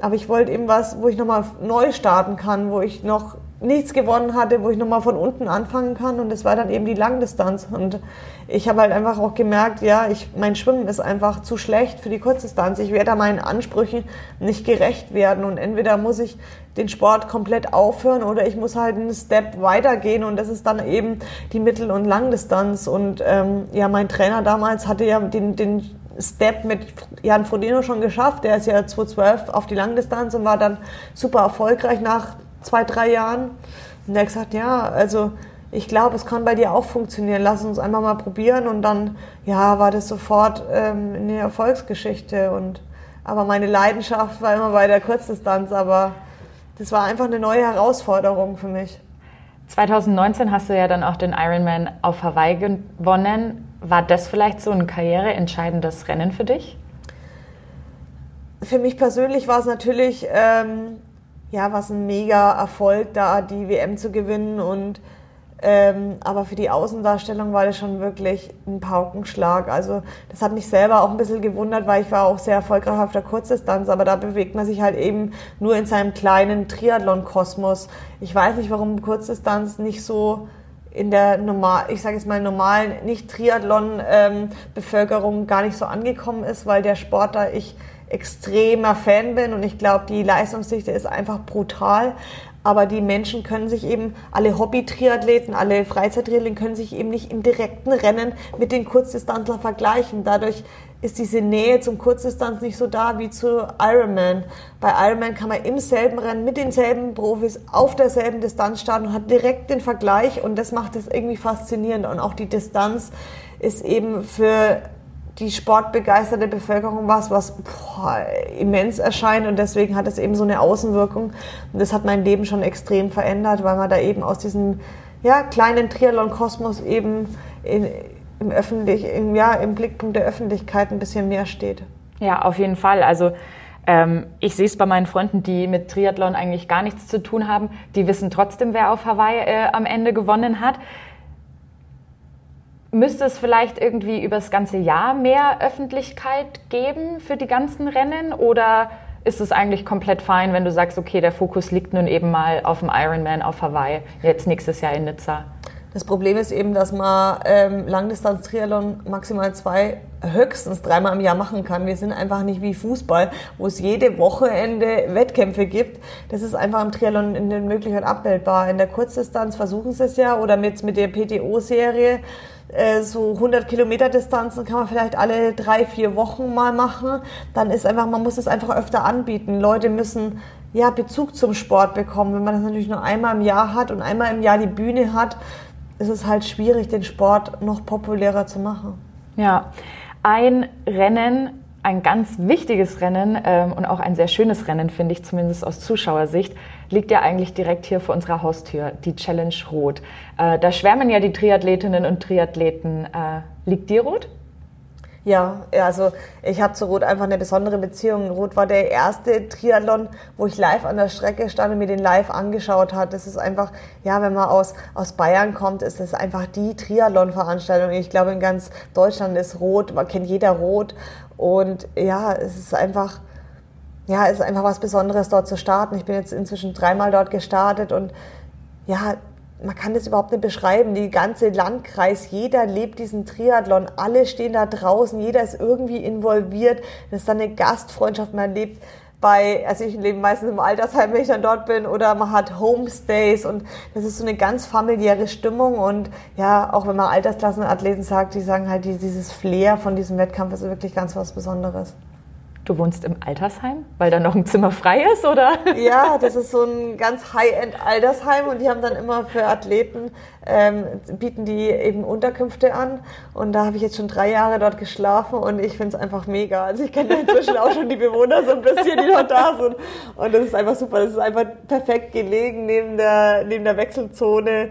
aber ich wollte eben was, wo ich nochmal neu starten kann, wo ich noch nichts gewonnen hatte, wo ich nochmal von unten anfangen kann. Und das war dann eben die Langdistanz. Und ich habe halt einfach auch gemerkt, ja, ich, mein Schwimmen ist einfach zu schlecht für die Kurzdistanz. Ich werde da meinen Ansprüchen nicht gerecht werden. Und entweder muss ich den Sport komplett aufhören oder ich muss halt einen Step weitergehen. Und das ist dann eben die Mittel- und Langdistanz. Und ähm, ja, mein Trainer damals hatte ja den, den Step mit Jan Frodeno schon geschafft. Der ist ja 2012 auf die Langdistanz und war dann super erfolgreich nach zwei, drei Jahren. Und er hat gesagt, ja, also ich glaube, es kann bei dir auch funktionieren. Lass uns einmal mal probieren. Und dann, ja, war das sofort ähm, eine Erfolgsgeschichte. Und, aber meine Leidenschaft war immer bei der Kurzdistanz. Aber das war einfach eine neue Herausforderung für mich. 2019 hast du ja dann auch den Ironman auf Hawaii gewonnen. War das vielleicht so ein karriereentscheidendes Rennen für dich? Für mich persönlich war es natürlich ähm, ja, was ein mega Erfolg, da die WM zu gewinnen und Ähm, aber für die Außendarstellung war das schon wirklich ein Paukenschlag. Also das hat mich selber auch ein bisschen gewundert, weil ich war auch sehr erfolgreich auf der Kurzdistanz, aber da bewegt man sich halt eben nur in seinem kleinen Triathlon-Kosmos. Ich weiß nicht, warum Kurzdistanz nicht so in der normal, ich sage jetzt mal normalen Nicht-Triathlon-Bevölkerung ähm, gar nicht so angekommen ist, weil der Sport da ich extremer Fan bin und ich glaube, die Leistungsdichte ist einfach brutal. Aber die Menschen können sich eben, alle Hobby-Triathleten, alle Freizeit-Triathleten können sich eben nicht im direkten Rennen mit den Kurzdistanzler vergleichen. Dadurch ist diese Nähe zum Kurzdistanz nicht so da wie zu Ironman. Bei Ironman kann man im selben Rennen mit denselben Profis auf derselben Distanz starten und hat direkt den Vergleich und das macht es irgendwie faszinierend. Und auch die Distanz ist eben für die sportbegeisterte Bevölkerung was, was boah, immens erscheint und deswegen hat es eben so eine Außenwirkung und das hat mein Leben schon extrem verändert, weil man da eben aus diesem ja, kleinen Triathlon-Kosmos eben in, im, öffentlich, im, ja, im Blickpunkt der Öffentlichkeit ein bisschen mehr steht. Ja, auf jeden Fall. Also ähm, ich sehe es bei meinen Freunden, die mit Triathlon eigentlich gar nichts zu tun haben. Die wissen trotzdem, wer auf Hawaii äh, am Ende gewonnen hat. Müsste es vielleicht irgendwie über das ganze Jahr mehr Öffentlichkeit geben für die ganzen Rennen oder ist es eigentlich komplett fein, wenn du sagst, okay, der Fokus liegt nun eben mal auf dem Ironman auf Hawaii, jetzt nächstes Jahr in Nizza? Das Problem ist eben, dass man ähm, Langdistanz-Triathlon maximal zwei, höchstens dreimal im Jahr machen kann. Wir sind einfach nicht wie Fußball, wo es jede Wochenende Wettkämpfe gibt. Das ist einfach im Triathlon in den Möglichkeiten abbildbar. In der Kurzdistanz versuchen sie es ja oder mit, mit der PTO-Serie äh, so 100 Kilometer Distanzen kann man vielleicht alle drei, vier Wochen mal machen. Dann ist einfach, man muss es einfach öfter anbieten. Leute müssen ja Bezug zum Sport bekommen. Wenn man das natürlich nur einmal im Jahr hat und einmal im Jahr die Bühne hat, ist es halt schwierig, den Sport noch populärer zu machen. Ja, ein Rennen ein ganz wichtiges Rennen ähm, und auch ein sehr schönes Rennen, finde ich zumindest aus Zuschauersicht, liegt ja eigentlich direkt hier vor unserer Haustür, die Challenge Rot. Äh, da schwärmen ja die Triathletinnen und Triathleten. Äh, liegt dir Rot? Ja, also ich habe zu Rot einfach eine besondere Beziehung. Rot war der erste Triathlon, wo ich live an der Strecke stand und mir den live angeschaut hat. Das ist einfach, ja, wenn man aus, aus Bayern kommt, ist das einfach die Triathlon-Veranstaltung. Ich glaube, in ganz Deutschland ist Rot, man kennt jeder Rot. Und ja, es ist einfach, ja, es ist einfach was Besonderes, dort zu starten. Ich bin jetzt inzwischen dreimal dort gestartet und ja, man kann das überhaupt nicht beschreiben. Die ganze Landkreis, jeder lebt diesen Triathlon, alle stehen da draußen, jeder ist irgendwie involviert. Das ist dann eine Gastfreundschaft, man lebt bei, also ich lebe meistens im Altersheim, wenn ich dann dort bin, oder man hat Homestays und das ist so eine ganz familiäre Stimmung und ja, auch wenn man Altersklassenathleten sagt, die sagen halt, dieses Flair von diesem Wettkampf ist wirklich ganz was Besonderes. Du wohnst im Altersheim, weil da noch ein Zimmer frei ist, oder? Ja, das ist so ein ganz High-End-Altersheim und die haben dann immer für Athleten, ähm, bieten die eben Unterkünfte an. Und da habe ich jetzt schon drei Jahre dort geschlafen und ich finde es einfach mega. Also ich kenne inzwischen auch schon die Bewohner so ein bisschen, die dort da sind. Und das ist einfach super. Das ist einfach perfekt gelegen neben der, neben der Wechselzone.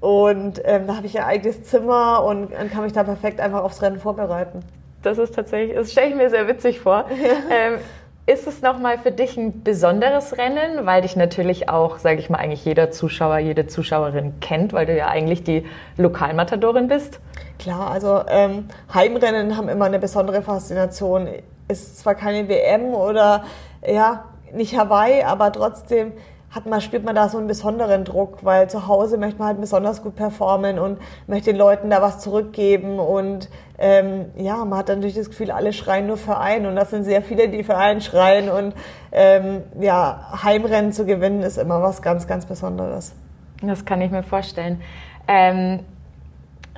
Und ähm, da habe ich ein eigenes Zimmer und kann mich da perfekt einfach aufs Rennen vorbereiten. Das ist tatsächlich, das stelle ich mir sehr witzig vor. Ähm, ist es nochmal für dich ein besonderes Rennen, weil dich natürlich auch, sage ich mal, eigentlich jeder Zuschauer, jede Zuschauerin kennt, weil du ja eigentlich die Lokalmatadorin bist? Klar, also ähm, Heimrennen haben immer eine besondere Faszination. Ist zwar keine WM oder ja, nicht Hawaii, aber trotzdem hat man, spürt man da so einen besonderen Druck, weil zu Hause möchte man halt besonders gut performen und möchte den Leuten da was zurückgeben und ähm, ja, man hat dann natürlich das Gefühl, alle schreien nur für einen und das sind sehr viele, die für einen schreien und ähm, ja, Heimrennen zu gewinnen ist immer was ganz, ganz Besonderes. Das kann ich mir vorstellen. Ähm,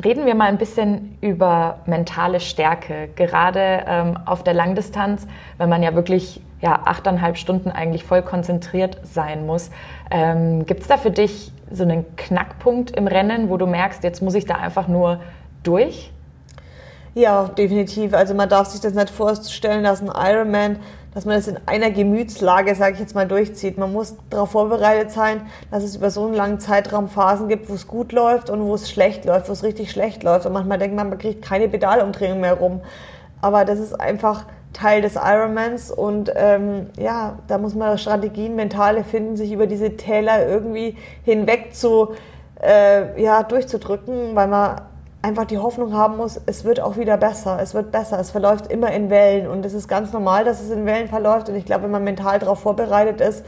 reden wir mal ein bisschen über mentale Stärke, gerade ähm, auf der Langdistanz, wenn man ja wirklich ja, achteinhalb Stunden eigentlich voll konzentriert sein muss. Ähm, Gibt es da für dich so einen Knackpunkt im Rennen, wo du merkst, jetzt muss ich da einfach nur durch? Ja, definitiv. Also man darf sich das nicht vorstellen, dass ein Ironman, dass man das in einer Gemütslage, sage ich jetzt mal, durchzieht. Man muss darauf vorbereitet sein, dass es über so einen langen Zeitraum Phasen gibt, wo es gut läuft und wo es schlecht läuft, wo es richtig schlecht läuft. Und manchmal denkt man, man kriegt keine Pedalumdrehung mehr rum. Aber das ist einfach Teil des Ironmans und ähm, ja, da muss man Strategien, mentale finden, sich über diese Täler irgendwie hinweg zu äh, ja, durchzudrücken, weil man einfach die Hoffnung haben muss, es wird auch wieder besser, es wird besser, es verläuft immer in Wellen und es ist ganz normal, dass es in Wellen verläuft und ich glaube, wenn man mental darauf vorbereitet ist,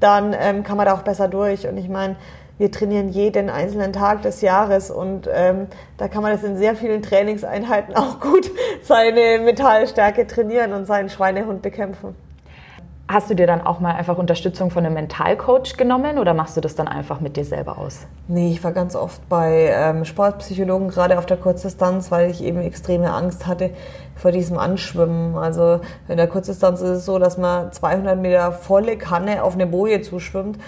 dann ähm, kann man da auch besser durch und ich meine, wir trainieren jeden einzelnen Tag des Jahres und ähm, da kann man das in sehr vielen Trainingseinheiten auch gut seine Metallstärke trainieren und seinen Schweinehund bekämpfen. Hast du dir dann auch mal einfach Unterstützung von einem Mentalcoach genommen oder machst du das dann einfach mit dir selber aus? Nee, ich war ganz oft bei ähm, Sportpsychologen, gerade auf der Kurzdistanz, weil ich eben extreme Angst hatte vor diesem Anschwimmen. Also in der Kurzdistanz ist es so, dass man 200 Meter volle Kanne auf eine Boje zuschwimmt.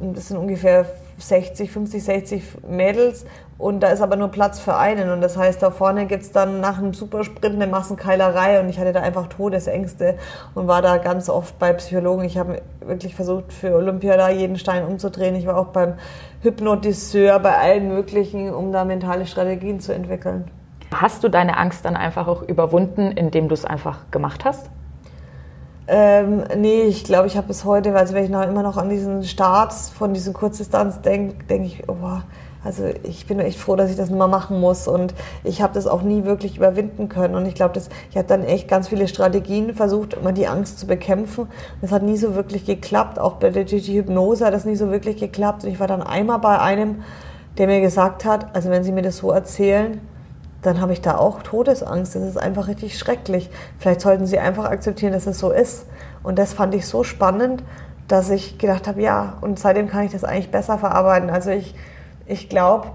Das sind ungefähr 60, 50, 60 Mädels und da ist aber nur Platz für einen. Und das heißt, da vorne gibt es dann nach einem Supersprint eine Massenkeilerei und ich hatte da einfach Todesängste und war da ganz oft bei Psychologen. Ich habe wirklich versucht, für Olympia da jeden Stein umzudrehen. Ich war auch beim Hypnotiseur, bei allen möglichen, um da mentale Strategien zu entwickeln. Hast du deine Angst dann einfach auch überwunden, indem du es einfach gemacht hast? Ähm, nee, ich glaube, ich habe bis heute, also wenn ich noch immer noch an diesen Start von diesen Kurzdistanz denke, denke ich, oh, also ich bin echt froh, dass ich das mal machen muss und ich habe das auch nie wirklich überwinden können und ich glaube, ich habe dann echt ganz viele Strategien versucht, immer die Angst zu bekämpfen. Das hat nie so wirklich geklappt, auch bei der die Hypnose hat das nie so wirklich geklappt und ich war dann einmal bei einem, der mir gesagt hat, also wenn Sie mir das so erzählen, dann habe ich da auch Todesangst. Das ist einfach richtig schrecklich. Vielleicht sollten Sie einfach akzeptieren, dass es so ist. Und das fand ich so spannend, dass ich gedacht habe, ja, und seitdem kann ich das eigentlich besser verarbeiten. Also ich, ich glaube,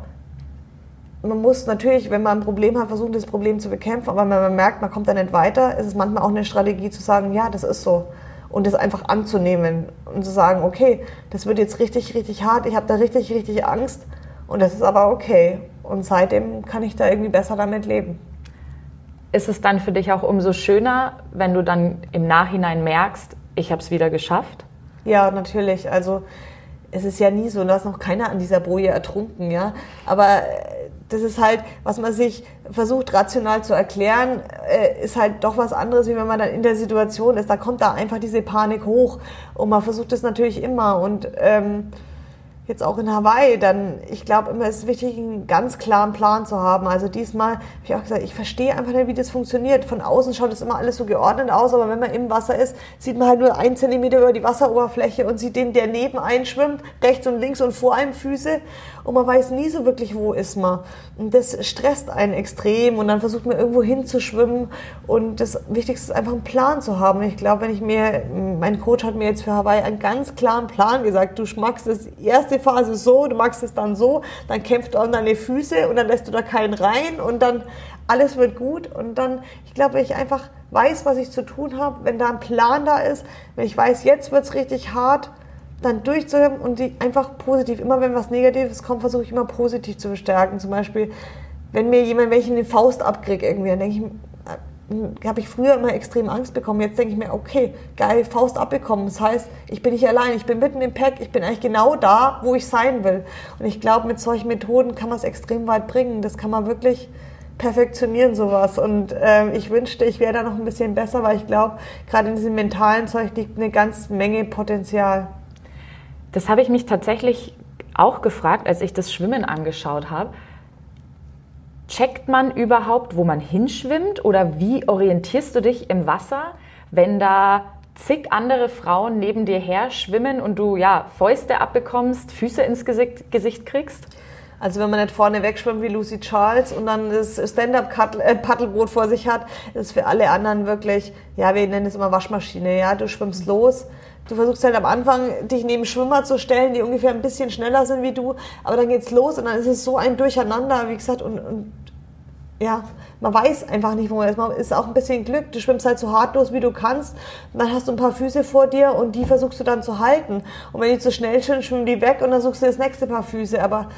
man muss natürlich, wenn man ein Problem hat, versuchen, das Problem zu bekämpfen. Aber wenn man merkt, man kommt da nicht weiter, ist es manchmal auch eine Strategie zu sagen, ja, das ist so. Und das einfach anzunehmen und zu sagen, okay, das wird jetzt richtig, richtig hart, ich habe da richtig, richtig Angst. Und das ist aber okay. Und seitdem kann ich da irgendwie besser damit leben. Ist es dann für dich auch umso schöner, wenn du dann im Nachhinein merkst, ich habe es wieder geschafft? Ja, natürlich. Also es ist ja nie so, da ist noch keiner an dieser Boje ertrunken, ja. Aber äh, das ist halt, was man sich versucht rational zu erklären, äh, ist halt doch was anderes, wie wenn man dann in der Situation ist. Da kommt da einfach diese Panik hoch und man versucht es natürlich immer und ähm, jetzt auch in Hawaii, dann, ich glaube immer, es ist wichtig, einen ganz klaren Plan zu haben. Also diesmal habe ich auch gesagt, ich verstehe einfach nicht, wie das funktioniert. Von außen schaut es immer alles so geordnet aus, aber wenn man im Wasser ist, sieht man halt nur einen Zentimeter über die Wasseroberfläche und sieht den, der neben einschwimmt, rechts und links und vor einem Füße und man weiß nie so wirklich, wo ist man. Und das stresst einen extrem. Und dann versucht man irgendwo hinzuschwimmen. Und das Wichtigste ist einfach einen Plan zu haben. Ich glaube, wenn ich mir, mein Coach hat mir jetzt für Hawaii einen ganz klaren Plan gesagt, du magst das erste Phase so, du magst es dann so, dann kämpft du an deine Füße und dann lässt du da keinen rein. Und dann alles wird gut. Und dann, ich glaube, wenn ich einfach weiß, was ich zu tun habe, wenn da ein Plan da ist, wenn ich weiß, jetzt wird es richtig hart, dann durchzuhören und die einfach positiv, immer wenn was Negatives kommt, versuche ich immer positiv zu bestärken. Zum Beispiel, wenn mir jemand welchen den Faust abkriegt irgendwie, dann denke ich, äh, habe ich früher immer extrem Angst bekommen. Jetzt denke ich mir, okay, geil, Faust abbekommen. Das heißt, ich bin nicht allein, ich bin mitten im Pack, ich bin eigentlich genau da, wo ich sein will. Und ich glaube, mit solchen Methoden kann man es extrem weit bringen. Das kann man wirklich perfektionieren, sowas. Und äh, ich wünschte, ich wäre da noch ein bisschen besser, weil ich glaube, gerade in diesem mentalen Zeug liegt eine ganz Menge Potenzial. Das habe ich mich tatsächlich auch gefragt, als ich das Schwimmen angeschaut habe. Checkt man überhaupt, wo man hinschwimmt oder wie orientierst du dich im Wasser, wenn da zig andere Frauen neben dir her schwimmen und du ja Fäuste abbekommst, Füße ins Gesicht, Gesicht kriegst? Also wenn man nicht vorne wegschwimmt wie Lucy Charles und dann das Stand-up-Paddelboot vor sich hat, ist für alle anderen wirklich, ja, wir nennen es immer Waschmaschine, ja, du schwimmst los, Du versuchst halt am Anfang, dich neben Schwimmer zu stellen, die ungefähr ein bisschen schneller sind wie du, aber dann geht's los und dann ist es so ein Durcheinander, wie gesagt, und, und ja, man weiß einfach nicht, wo man ist. Man ist auch ein bisschen Glück. Du schwimmst halt so hart los, wie du kannst. Und dann hast du ein paar Füße vor dir und die versuchst du dann zu halten. Und wenn die zu schnell schwimmen, schwimmen die weg und dann suchst du das nächste Paar Füße. Aber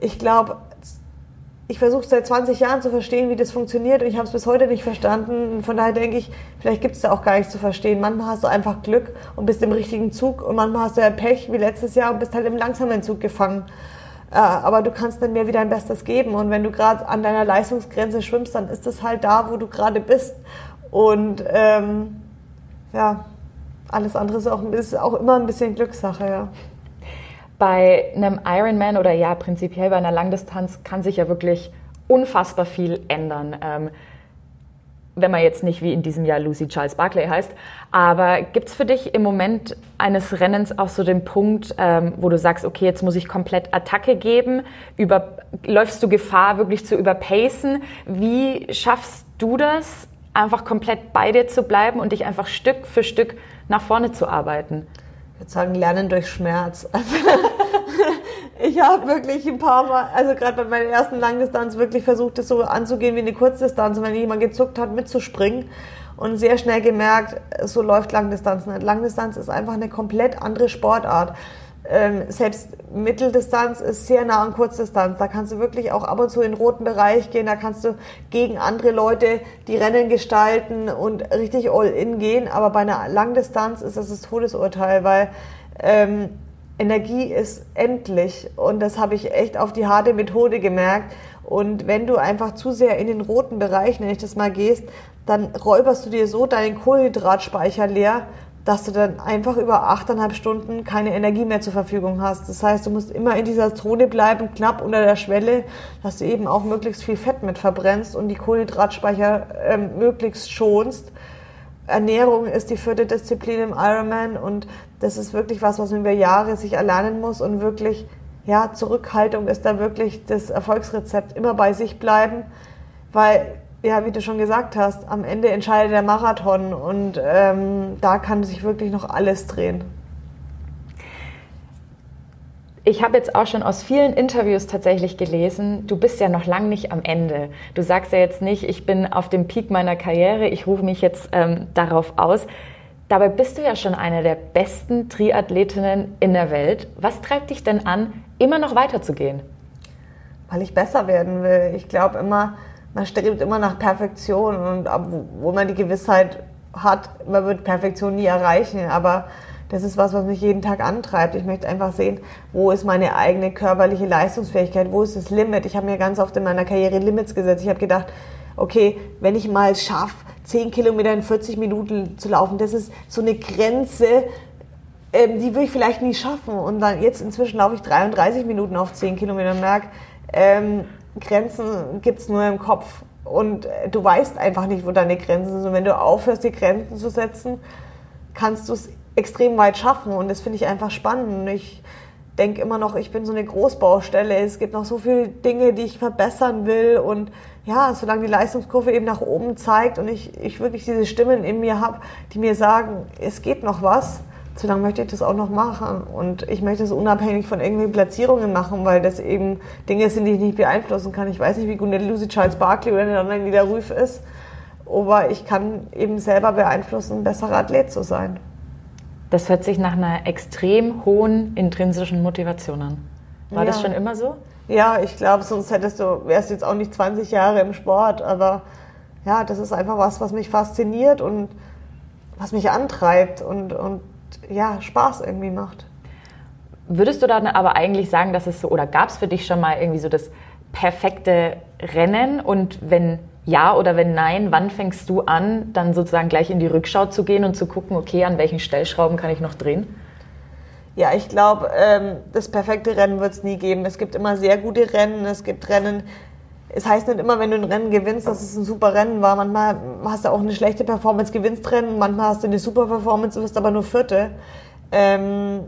ich glaube, ich versuche seit 20 Jahren zu verstehen, wie das funktioniert und ich habe es bis heute nicht verstanden. Von daher denke ich, vielleicht gibt es da auch gar nichts zu verstehen. Manchmal hast du einfach Glück und bist im richtigen Zug und manchmal hast du ja Pech wie letztes Jahr und bist halt im langsamen Zug gefangen. Äh, aber du kannst dann mehr wieder dein Bestes geben und wenn du gerade an deiner Leistungsgrenze schwimmst, dann ist das halt da, wo du gerade bist. Und ähm, ja, alles andere ist auch, ist auch immer ein bisschen Glückssache, ja. Bei einem Ironman oder ja, prinzipiell bei einer Langdistanz kann sich ja wirklich unfassbar viel ändern. Ähm, wenn man jetzt nicht wie in diesem Jahr Lucy Charles Barclay heißt. Aber gibt es für dich im Moment eines Rennens auch so den Punkt, ähm, wo du sagst, okay, jetzt muss ich komplett Attacke geben? Über, läufst du Gefahr, wirklich zu überpacen? Wie schaffst du das, einfach komplett bei dir zu bleiben und dich einfach Stück für Stück nach vorne zu arbeiten? Ich würde sagen, lernen durch Schmerz. ich habe wirklich ein paar Mal, also gerade bei meiner ersten Langdistanz, wirklich versucht, das so anzugehen wie eine Kurzdistanz. Wenn jemand gezuckt hat, mitzuspringen und sehr schnell gemerkt, so läuft Langdistanz nicht. Langdistanz ist einfach eine komplett andere Sportart. Ähm, selbst Mitteldistanz ist sehr nah an Kurzdistanz. Da kannst du wirklich auch ab und zu in den roten Bereich gehen. Da kannst du gegen andere Leute die Rennen gestalten und richtig all in gehen. Aber bei einer Langdistanz ist das das Todesurteil, weil ähm, Energie ist endlich. Und das habe ich echt auf die harte Methode gemerkt. Und wenn du einfach zu sehr in den roten Bereich, nenne ich das mal, gehst, dann räuberst du dir so deinen Kohlenhydratspeicher leer dass du dann einfach über achteinhalb Stunden keine Energie mehr zur Verfügung hast. Das heißt, du musst immer in dieser Zone bleiben, knapp unter der Schwelle, dass du eben auch möglichst viel Fett mit verbrennst und die Kohlenhydratspeicher äh, möglichst schonst. Ernährung ist die vierte Disziplin im Ironman und das ist wirklich was, was man über Jahre sich erlernen muss und wirklich, ja, Zurückhaltung ist da wirklich das Erfolgsrezept. Immer bei sich bleiben, weil ja, wie du schon gesagt hast, am Ende entscheidet der Marathon und ähm, da kann sich wirklich noch alles drehen. Ich habe jetzt auch schon aus vielen Interviews tatsächlich gelesen, du bist ja noch lang nicht am Ende. Du sagst ja jetzt nicht, ich bin auf dem Peak meiner Karriere, ich rufe mich jetzt ähm, darauf aus. Dabei bist du ja schon eine der besten Triathletinnen in der Welt. Was treibt dich denn an, immer noch weiterzugehen? Weil ich besser werden will. Ich glaube immer, man strebt immer nach Perfektion und wo man die Gewissheit hat, man wird Perfektion nie erreichen, aber das ist was, was mich jeden Tag antreibt. Ich möchte einfach sehen, wo ist meine eigene körperliche Leistungsfähigkeit, wo ist das Limit. Ich habe mir ganz oft in meiner Karriere Limits gesetzt. Ich habe gedacht, okay, wenn ich mal schaffe, 10 Kilometer in 40 Minuten zu laufen, das ist so eine Grenze, ähm, die würde ich vielleicht nie schaffen. Und dann jetzt inzwischen laufe ich 33 Minuten auf 10 Kilometer und merke, ähm, Grenzen gibt es nur im Kopf. Und du weißt einfach nicht, wo deine Grenzen sind. Und wenn du aufhörst, die Grenzen zu setzen, kannst du es extrem weit schaffen. Und das finde ich einfach spannend. Ich denke immer noch, ich bin so eine Großbaustelle. Es gibt noch so viele Dinge, die ich verbessern will. Und ja, solange die Leistungskurve eben nach oben zeigt und ich, ich wirklich diese Stimmen in mir habe, die mir sagen, es geht noch was, solange möchte ich das auch noch machen. Und ich möchte es unabhängig von irgendwelchen Platzierungen machen, weil das eben Dinge sind, die ich nicht beeinflussen kann. Ich weiß nicht, wie gut eine Lucy Charles Barkley oder eine anderen Lieder Rüff ist, aber ich kann eben selber beeinflussen, ein besserer Athlet zu sein. Das hört sich nach einer extrem hohen intrinsischen Motivation an. War ja. das schon immer so? Ja, ich glaube, sonst hättest du, wärst jetzt auch nicht 20 Jahre im Sport, aber ja, das ist einfach was, was mich fasziniert und was mich antreibt und, und ja, Spaß irgendwie macht. Würdest du dann aber eigentlich sagen, dass es so, oder gab es für dich schon mal irgendwie so das perfekte Rennen? Und wenn ja oder wenn nein, wann fängst du an, dann sozusagen gleich in die Rückschau zu gehen und zu gucken, okay, an welchen Stellschrauben kann ich noch drehen? Ja, ich glaube, ähm, das perfekte Rennen wird es nie geben. Es gibt immer sehr gute Rennen. Es gibt Rennen, es heißt nicht immer, wenn du ein Rennen gewinnst, dass es ein super Rennen war. Manchmal hast du auch eine schlechte Performance, gewinnst Rennen, manchmal hast du eine super Performance, wirst aber nur Vierte. Ähm,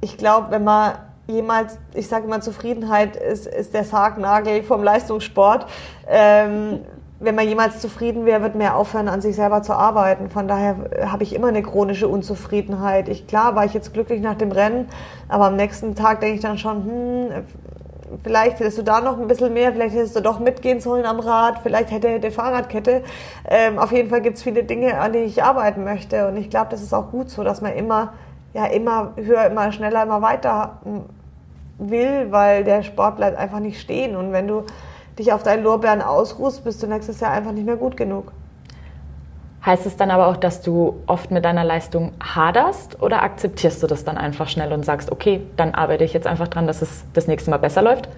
ich glaube, wenn man jemals, ich sage immer, Zufriedenheit ist, ist der Sargnagel vom Leistungssport. Ähm, wenn man jemals zufrieden wäre, wird man aufhören, an sich selber zu arbeiten. Von daher habe ich immer eine chronische Unzufriedenheit. Ich, klar war ich jetzt glücklich nach dem Rennen, aber am nächsten Tag denke ich dann schon, hm, vielleicht hättest du da noch ein bisschen mehr, vielleicht hättest du doch mitgehen sollen am Rad, vielleicht hätte hätte Fahrradkette. Ähm, auf jeden Fall gibt es viele Dinge, an denen ich arbeiten möchte. Und ich glaube, das ist auch gut so, dass man immer, ja, immer höher, immer schneller, immer weiter will, weil der Sport bleibt einfach nicht stehen. Und wenn du dich auf deinen Lorbeeren ausruhst, bist du nächstes Jahr einfach nicht mehr gut genug. Heißt es dann aber auch, dass du oft mit deiner Leistung haderst oder akzeptierst du das dann einfach schnell und sagst, okay, dann arbeite ich jetzt einfach dran, dass es das nächste Mal besser läuft?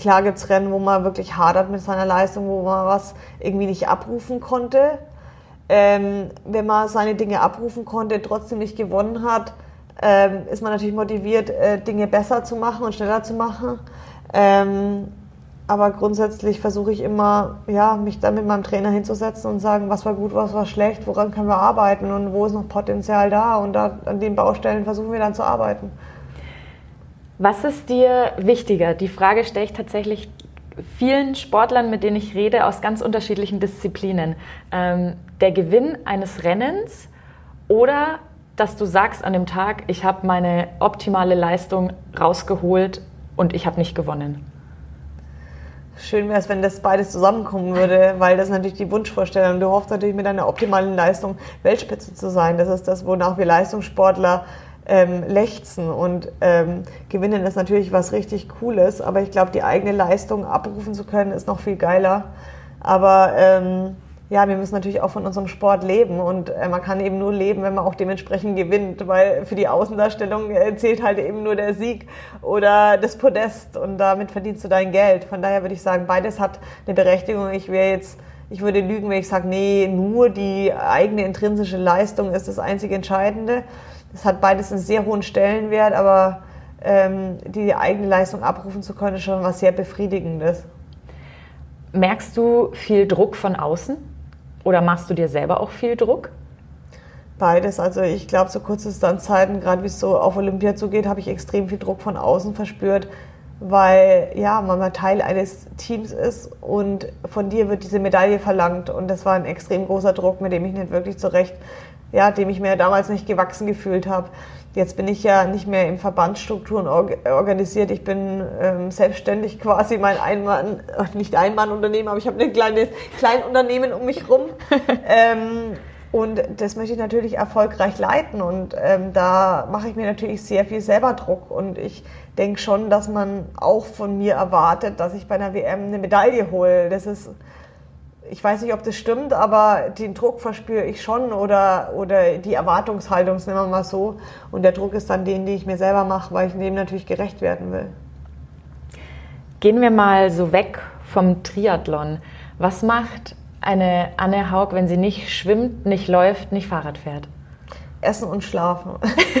Klar gibt es Rennen, wo man wirklich hadert mit seiner Leistung, wo man was irgendwie nicht abrufen konnte. Ähm, wenn man seine Dinge abrufen konnte, trotzdem nicht gewonnen hat, ähm, ist man natürlich motiviert, äh, Dinge besser zu machen und schneller zu machen. Ähm, aber grundsätzlich versuche ich immer, ja, mich dann mit meinem Trainer hinzusetzen und sagen, was war gut, was war schlecht, woran können wir arbeiten und wo ist noch Potenzial da und da an den Baustellen versuchen wir dann zu arbeiten. Was ist dir wichtiger? Die Frage stelle ich tatsächlich vielen Sportlern, mit denen ich rede, aus ganz unterschiedlichen Disziplinen. Ähm, der Gewinn eines Rennens oder dass du sagst an dem Tag, ich habe meine optimale Leistung rausgeholt und ich habe nicht gewonnen? Schön wäre es, wenn das beides zusammenkommen würde, weil das natürlich die Wunschvorstellung. Du hoffst natürlich mit deiner optimalen Leistung Weltspitze zu sein. Das ist das, wonach wir Leistungssportler ähm, lechzen und ähm, gewinnen ist natürlich was richtig Cooles, aber ich glaube, die eigene Leistung abrufen zu können, ist noch viel geiler. Aber ähm, ja, wir müssen natürlich auch von unserem Sport leben und äh, man kann eben nur leben, wenn man auch dementsprechend gewinnt, weil für die Außendarstellung äh, zählt halt eben nur der Sieg oder das Podest und damit verdienst du dein Geld. Von daher würde ich sagen, beides hat eine Berechtigung. Ich wäre jetzt, ich würde lügen, wenn ich sage, nee, nur die eigene intrinsische Leistung ist das einzige Entscheidende. Das hat beides einen sehr hohen Stellenwert, aber ähm, die eigene Leistung abrufen zu können, ist schon was sehr Befriedigendes. Merkst du viel Druck von außen? Oder machst du dir selber auch viel Druck? Beides. Also ich glaube, so Kurzdistanzzeiten, gerade wie es so auf Olympia zugeht, habe ich extrem viel Druck von außen verspürt, weil ja, man mal Teil eines Teams ist und von dir wird diese Medaille verlangt. Und das war ein extrem großer Druck, mit dem ich nicht wirklich zurecht, ja, dem ich mir damals nicht gewachsen gefühlt habe. Jetzt bin ich ja nicht mehr in Verbandsstrukturen organisiert. Ich bin ähm, selbstständig quasi mein Einmann, nicht Einmannunternehmen, aber ich habe ein kleines Kleinunternehmen um mich rum. ähm, und das möchte ich natürlich erfolgreich leiten. Und ähm, da mache ich mir natürlich sehr viel selber Druck. Und ich denke schon, dass man auch von mir erwartet, dass ich bei einer WM eine Medaille hole. Das ist ich weiß nicht, ob das stimmt, aber den Druck verspüre ich schon oder, oder die Erwartungshaltung, nehmen wir mal so. Und der Druck ist dann den, den ich mir selber mache, weil ich dem natürlich gerecht werden will. Gehen wir mal so weg vom Triathlon. Was macht eine Anne Haug, wenn sie nicht schwimmt, nicht läuft, nicht Fahrrad fährt? Essen und Schlafen.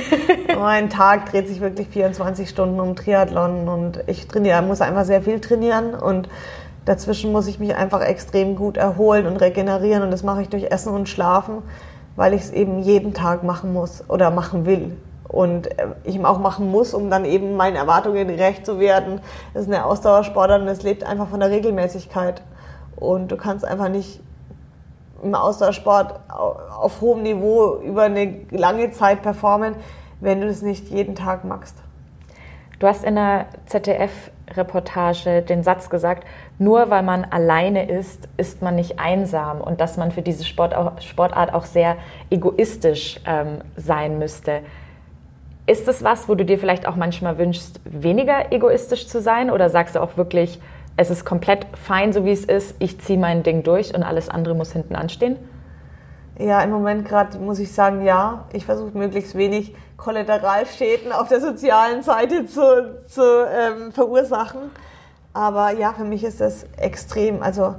mein Tag dreht sich wirklich 24 Stunden um Triathlon und ich trainiere, muss einfach sehr viel trainieren und Dazwischen muss ich mich einfach extrem gut erholen und regenerieren und das mache ich durch Essen und Schlafen, weil ich es eben jeden Tag machen muss oder machen will. Und äh, ich auch machen muss, um dann eben meinen Erwartungen gerecht zu werden. Das ist eine Ausdauersportart und es lebt einfach von der Regelmäßigkeit. Und du kannst einfach nicht im Ausdauersport auf hohem Niveau über eine lange Zeit performen, wenn du es nicht jeden Tag machst. Du hast in der ZDF-Reportage den Satz gesagt, nur weil man alleine ist, ist man nicht einsam und dass man für diese Sportart auch sehr egoistisch ähm, sein müsste. Ist das was, wo du dir vielleicht auch manchmal wünschst, weniger egoistisch zu sein oder sagst du auch wirklich, es ist komplett fein, so wie es ist, ich ziehe mein Ding durch und alles andere muss hinten anstehen? Ja, im Moment gerade muss ich sagen, ja. Ich versuche möglichst wenig Kollateralschäden auf der sozialen Seite zu, zu ähm, verursachen. Aber ja, für mich ist das extrem. Also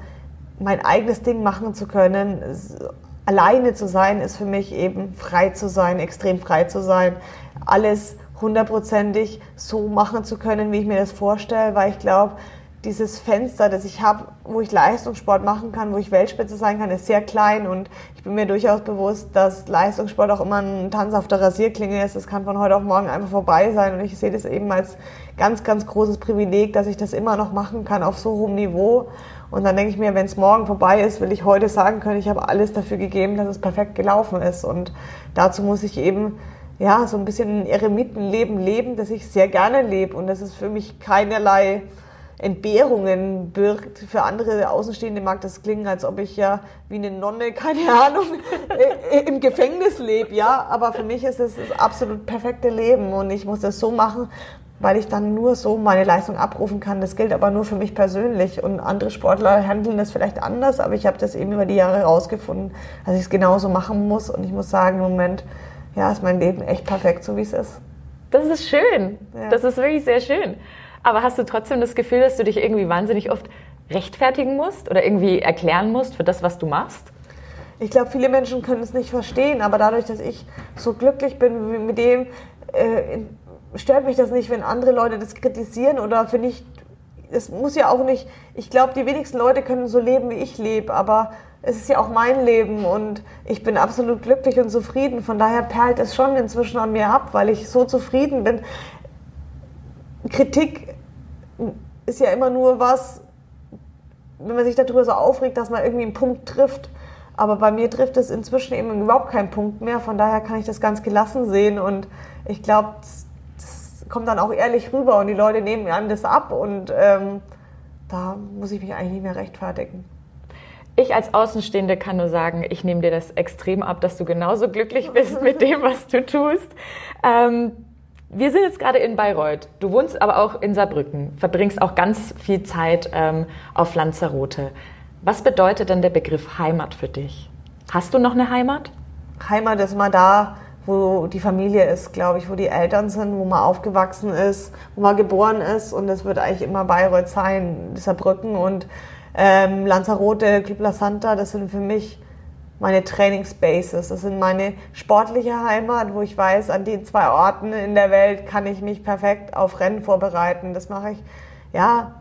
mein eigenes Ding machen zu können, alleine zu sein, ist für mich eben frei zu sein, extrem frei zu sein. Alles hundertprozentig so machen zu können, wie ich mir das vorstelle, weil ich glaube, dieses Fenster, das ich habe, wo ich Leistungssport machen kann, wo ich Weltspitze sein kann, ist sehr klein und ich bin mir durchaus bewusst, dass Leistungssport auch immer ein Tanz auf der Rasierklinge ist. Das kann von heute auf morgen einfach vorbei sein und ich sehe das eben als ganz, ganz großes Privileg, dass ich das immer noch machen kann auf so hohem Niveau. Und dann denke ich mir, wenn es morgen vorbei ist, will ich heute sagen können, ich habe alles dafür gegeben, dass es perfekt gelaufen ist. Und dazu muss ich eben ja so ein bisschen ein Eremitenleben leben, das ich sehr gerne lebe und das ist für mich keinerlei Entbehrungen birgt. Für andere Außenstehende mag das klingen, als ob ich ja wie eine Nonne, keine Ahnung, im Gefängnis lebe, ja. Aber für mich ist es das absolut perfekte Leben und ich muss das so machen, weil ich dann nur so meine Leistung abrufen kann. Das gilt aber nur für mich persönlich und andere Sportler handeln das vielleicht anders, aber ich habe das eben über die Jahre herausgefunden, dass ich es genauso machen muss und ich muss sagen, im Moment, ja, ist mein Leben echt perfekt, so wie es ist. Das ist schön. Ja. Das ist wirklich sehr schön. Aber hast du trotzdem das Gefühl, dass du dich irgendwie wahnsinnig oft rechtfertigen musst oder irgendwie erklären musst für das, was du machst? Ich glaube, viele Menschen können es nicht verstehen, aber dadurch, dass ich so glücklich bin mit dem, äh, stört mich das nicht, wenn andere Leute das kritisieren oder finde ich, es muss ja auch nicht, ich glaube, die wenigsten Leute können so leben, wie ich lebe, aber es ist ja auch mein Leben und ich bin absolut glücklich und zufrieden. Von daher perlt es schon inzwischen an mir ab, weil ich so zufrieden bin. Kritik ist ja immer nur was, wenn man sich darüber so aufregt, dass man irgendwie einen Punkt trifft. Aber bei mir trifft es inzwischen eben überhaupt keinen Punkt mehr. Von daher kann ich das ganz gelassen sehen und ich glaube, das, kommt dann auch ehrlich rüber und die Leute nehmen einem das ab und ähm, da muss ich mich eigentlich nicht mehr rechtfertigen. Ich als Außenstehende kann nur sagen, ich nehme dir das extrem ab, dass du genauso glücklich bist mit dem, was du tust. Ähm, wir sind jetzt gerade in Bayreuth. Du wohnst aber auch in Saarbrücken, verbringst auch ganz viel Zeit ähm, auf Lanzarote. Was bedeutet denn der Begriff Heimat für dich? Hast du noch eine Heimat? Heimat ist mal da, wo die Familie ist, glaube ich, wo die Eltern sind, wo man aufgewachsen ist, wo man geboren ist. Und das wird eigentlich immer Bayreuth sein, Saarbrücken. Und ähm, Lanzarote, Club La Santa, das sind für mich meine Trainingsbases. Das sind meine sportliche Heimat, wo ich weiß, an den zwei Orten in der Welt kann ich mich perfekt auf Rennen vorbereiten. Das mache ich, ja,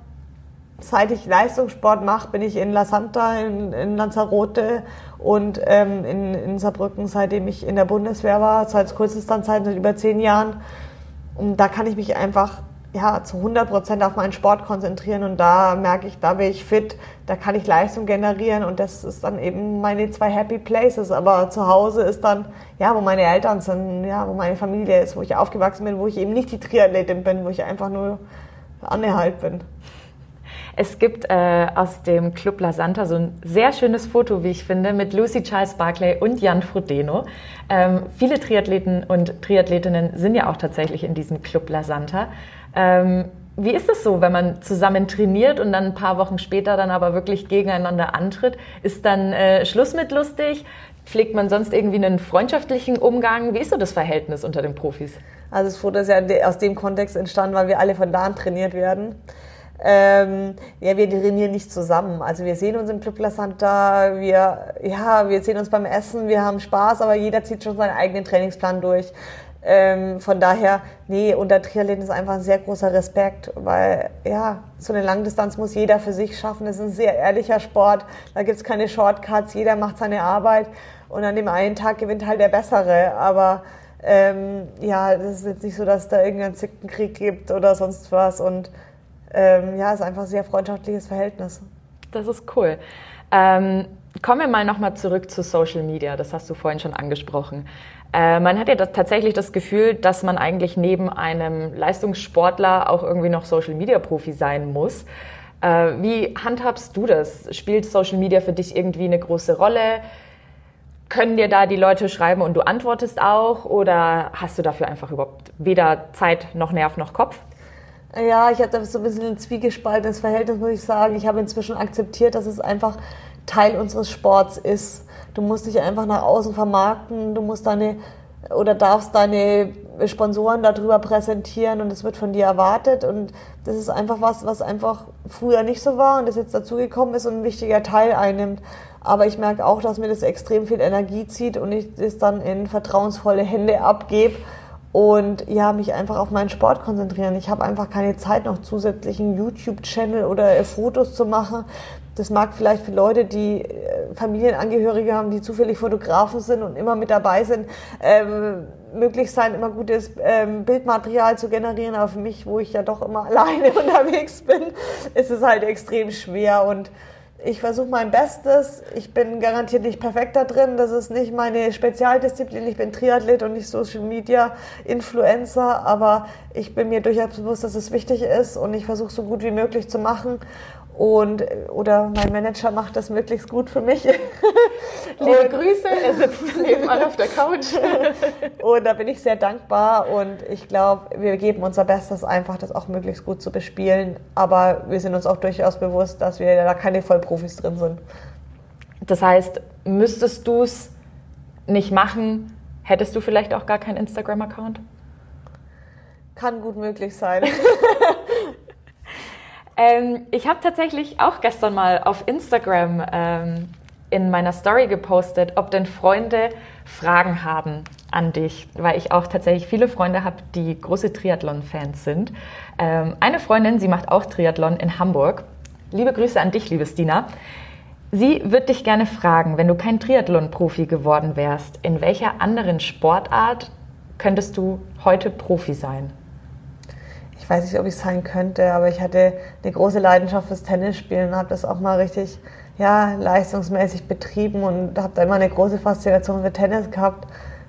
seit ich Leistungssport mache, bin ich in La Santa, in, in Lanzarote und ähm, in, in Saarbrücken, seitdem ich in der Bundeswehr war, seit Kurzdistanzzeiten, seit über zehn Jahren. Und da kann ich mich einfach ja, zu 100 Prozent auf meinen Sport konzentrieren und da merke ich, da bin ich fit, da kann ich Leistung generieren und das ist dann eben meine zwei Happy Places. Aber zu Hause ist dann, ja, wo meine Eltern sind, ja, wo meine Familie ist, wo ich aufgewachsen bin, wo ich eben nicht die Triathletin bin, wo ich einfach nur annehalt bin. Es gibt äh, aus dem Club La Santa so ein sehr schönes Foto, wie ich finde, mit Lucy Charles Barclay und Jan Frodeno. Ähm, viele Triathleten und Triathletinnen sind ja auch tatsächlich in diesem Club La Santa. Ähm, wie ist es so, wenn man zusammen trainiert und dann ein paar Wochen später dann aber wirklich gegeneinander antritt? Ist dann äh, Schluss mit lustig? Pflegt man sonst irgendwie einen freundschaftlichen Umgang? Wie ist so das Verhältnis unter den Profis? Also das Foto ist ja aus dem Kontext entstanden, weil wir alle von da an trainiert werden. Ähm, ja, wir trainieren nicht zusammen. Also wir sehen uns im Club La Santa, wir, ja, wir sehen uns beim Essen, wir haben Spaß, aber jeder zieht schon seinen eigenen Trainingsplan durch. Ähm, von daher, nee, unter Triathleten ist einfach ein sehr großer Respekt, weil ja, so eine Langdistanz muss jeder für sich schaffen. Es ist ein sehr ehrlicher Sport, da gibt's keine Shortcuts, jeder macht seine Arbeit und an dem einen Tag gewinnt halt der Bessere. Aber ähm, ja, das ist jetzt nicht so, dass es da irgendeinen Zickenkrieg gibt oder sonst was und ähm, ja, es ist einfach ein sehr freundschaftliches Verhältnis. Das ist cool. Ähm, kommen wir mal nochmal zurück zu Social Media. Das hast du vorhin schon angesprochen. Äh, man hat ja das, tatsächlich das Gefühl, dass man eigentlich neben einem Leistungssportler auch irgendwie noch Social Media Profi sein muss. Äh, wie handhabst du das? Spielt Social Media für dich irgendwie eine große Rolle? Können dir da die Leute schreiben und du antwortest auch? Oder hast du dafür einfach überhaupt weder Zeit noch Nerv noch Kopf? Ja, ich hatte so ein bisschen ein zwiegespaltenes Verhältnis, muss ich sagen. Ich habe inzwischen akzeptiert, dass es einfach Teil unseres Sports ist. Du musst dich einfach nach außen vermarkten, du musst deine oder darfst deine Sponsoren darüber präsentieren und es wird von dir erwartet und das ist einfach was, was einfach früher nicht so war und das jetzt dazugekommen ist und ein wichtiger Teil einnimmt. Aber ich merke auch, dass mir das extrem viel Energie zieht und ich das dann in vertrauensvolle Hände abgebe und ja, mich einfach auf meinen Sport konzentrieren. Ich habe einfach keine Zeit, noch zusätzlichen YouTube-Channel oder äh, Fotos zu machen. Das mag vielleicht für Leute, die äh, Familienangehörige haben, die zufällig Fotografen sind und immer mit dabei sind, ähm, möglich sein, immer gutes ähm, Bildmaterial zu generieren. Aber für mich, wo ich ja doch immer alleine unterwegs bin, ist es halt extrem schwer und ich versuche mein Bestes. Ich bin garantiert nicht perfekt da drin. Das ist nicht meine Spezialdisziplin. Ich bin Triathlet und nicht Social Media Influencer. Aber ich bin mir durchaus bewusst, dass es wichtig ist und ich versuche so gut wie möglich zu machen. Und, oder mein Manager macht das möglichst gut für mich. Liebe und, Grüße, er sitzt nebenan auf der Couch. und da bin ich sehr dankbar und ich glaube, wir geben unser Bestes einfach, das auch möglichst gut zu bespielen. Aber wir sind uns auch durchaus bewusst, dass wir da keine Vollprofis drin sind. Das heißt, müsstest du es nicht machen, hättest du vielleicht auch gar keinen Instagram-Account? Kann gut möglich sein. Ähm, ich habe tatsächlich auch gestern mal auf Instagram ähm, in meiner Story gepostet, ob denn Freunde Fragen haben an dich, weil ich auch tatsächlich viele Freunde habe, die große Triathlon-Fans sind. Ähm, eine Freundin, sie macht auch Triathlon in Hamburg. Liebe Grüße an dich, liebe Stina. Sie wird dich gerne fragen, wenn du kein Triathlon-Profi geworden wärst, in welcher anderen Sportart könntest du heute Profi sein? Ich weiß nicht, ob ich es sein könnte, aber ich hatte eine große Leidenschaft fürs Tennisspielen und habe das auch mal richtig ja, leistungsmäßig betrieben und habe da immer eine große Faszination für Tennis gehabt.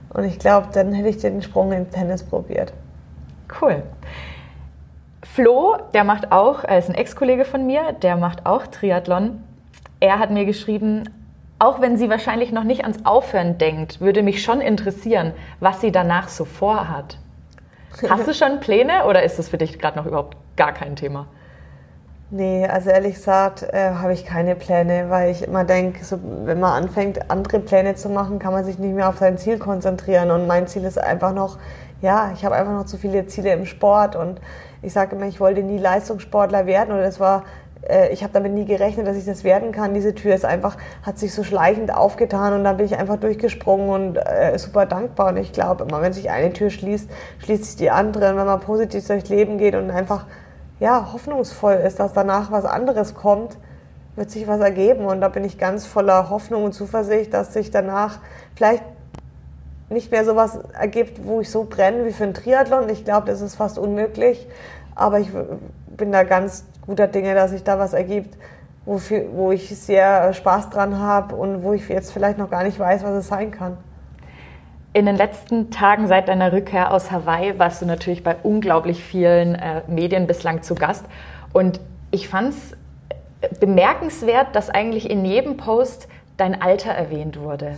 Und ich glaube, dann hätte ich den Sprung ins Tennis probiert. Cool. Flo, der macht auch, er ist ein Ex-Kollege von mir, der macht auch Triathlon. Er hat mir geschrieben, auch wenn sie wahrscheinlich noch nicht ans Aufhören denkt, würde mich schon interessieren, was sie danach so vorhat. Hast du schon Pläne oder ist das für dich gerade noch überhaupt gar kein Thema? Nee, also ehrlich gesagt äh, habe ich keine Pläne, weil ich immer denke, so, wenn man anfängt, andere Pläne zu machen, kann man sich nicht mehr auf sein Ziel konzentrieren. Und mein Ziel ist einfach noch, ja, ich habe einfach noch zu viele Ziele im Sport. Und ich sage immer, ich wollte nie Leistungssportler werden. Und das war, äh, ich habe damit nie gerechnet, dass ich das werden kann. Diese Tür ist einfach, hat sich so schleichend aufgetan und dann bin ich einfach durchgesprungen und äh, super dankbar. Und ich glaube immer, wenn sich eine Tür schließt, schließt sich die andere. Und wenn man positiv durchs Leben geht und einfach ja, hoffnungsvoll ist, dass danach was anderes kommt, wird sich was ergeben. Und da bin ich ganz voller Hoffnung und Zuversicht, dass sich danach vielleicht nicht mehr sowas ergibt, wo ich so brenne wie für einen Triathlon. Ich glaube, das ist fast unmöglich. Aber ich bin da ganz guter Dinge, dass sich da was ergibt, wofür, wo ich sehr Spaß dran habe und wo ich jetzt vielleicht noch gar nicht weiß, was es sein kann. In den letzten Tagen seit deiner Rückkehr aus Hawaii warst du natürlich bei unglaublich vielen äh, Medien bislang zu Gast. Und ich fand es bemerkenswert, dass eigentlich in jedem Post dein Alter erwähnt wurde.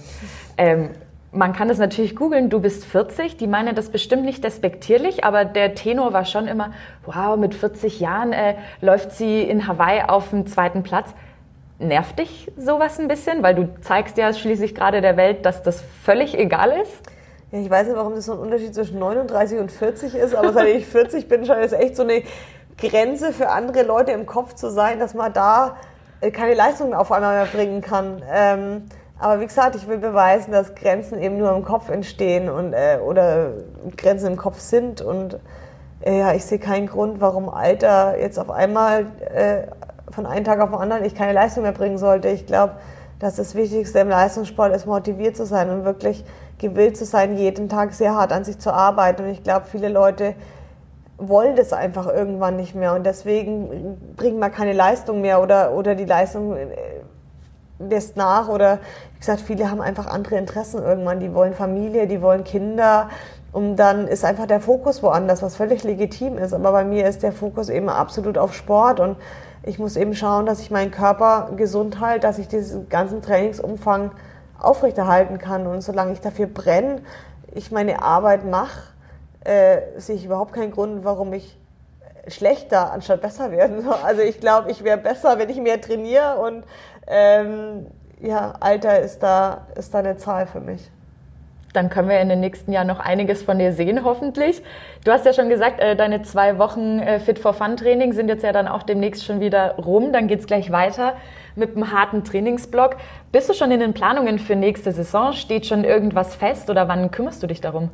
Ähm, man kann das natürlich googeln, du bist 40, die meinen das bestimmt nicht despektierlich, aber der Tenor war schon immer, wow, mit 40 Jahren äh, läuft sie in Hawaii auf dem zweiten Platz. Nervt dich sowas ein bisschen? Weil du zeigst ja schließlich gerade der Welt, dass das völlig egal ist. Ja, ich weiß nicht, warum das so ein Unterschied zwischen 39 und 40 ist, aber seit ich 40 bin, scheint es echt so eine Grenze für andere Leute im Kopf zu sein, dass man da äh, keine Leistung auf einmal mehr bringen kann. Ähm, aber wie gesagt, ich will beweisen, dass Grenzen eben nur im Kopf entstehen und äh, oder Grenzen im Kopf sind und äh, ja, ich sehe keinen Grund, warum Alter jetzt auf einmal äh, von einem Tag auf den anderen ich keine Leistung mehr bringen sollte. Ich glaube, dass das Wichtigste im Leistungssport ist, motiviert zu sein und wirklich gewillt zu sein, jeden Tag sehr hart an sich zu arbeiten. Und ich glaube, viele Leute wollen das einfach irgendwann nicht mehr und deswegen bringt man keine Leistung mehr oder, oder die Leistung äh, lässt nach oder wie gesagt, viele haben einfach andere Interessen irgendwann. Die wollen Familie, die wollen Kinder und dann ist einfach der Fokus woanders, was völlig legitim ist. Aber bei mir ist der Fokus eben absolut auf Sport und ich muss eben schauen, dass ich meinen Körper gesund halte, dass ich diesen ganzen Trainingsumfang aufrechterhalten kann. Und solange ich dafür brenne, ich meine Arbeit mache, äh, sehe ich überhaupt keinen Grund, warum ich schlechter anstatt besser werden soll. Also ich glaube, ich wäre besser, wenn ich mehr trainiere und ähm, ja, Alter ist da, ist da eine Zahl für mich dann können wir in den nächsten Jahren noch einiges von dir sehen, hoffentlich. Du hast ja schon gesagt, äh, deine zwei Wochen äh, Fit for Fun Training sind jetzt ja dann auch demnächst schon wieder rum. Dann geht's gleich weiter mit einem harten Trainingsblock. Bist du schon in den Planungen für nächste Saison? Steht schon irgendwas fest oder wann kümmerst du dich darum?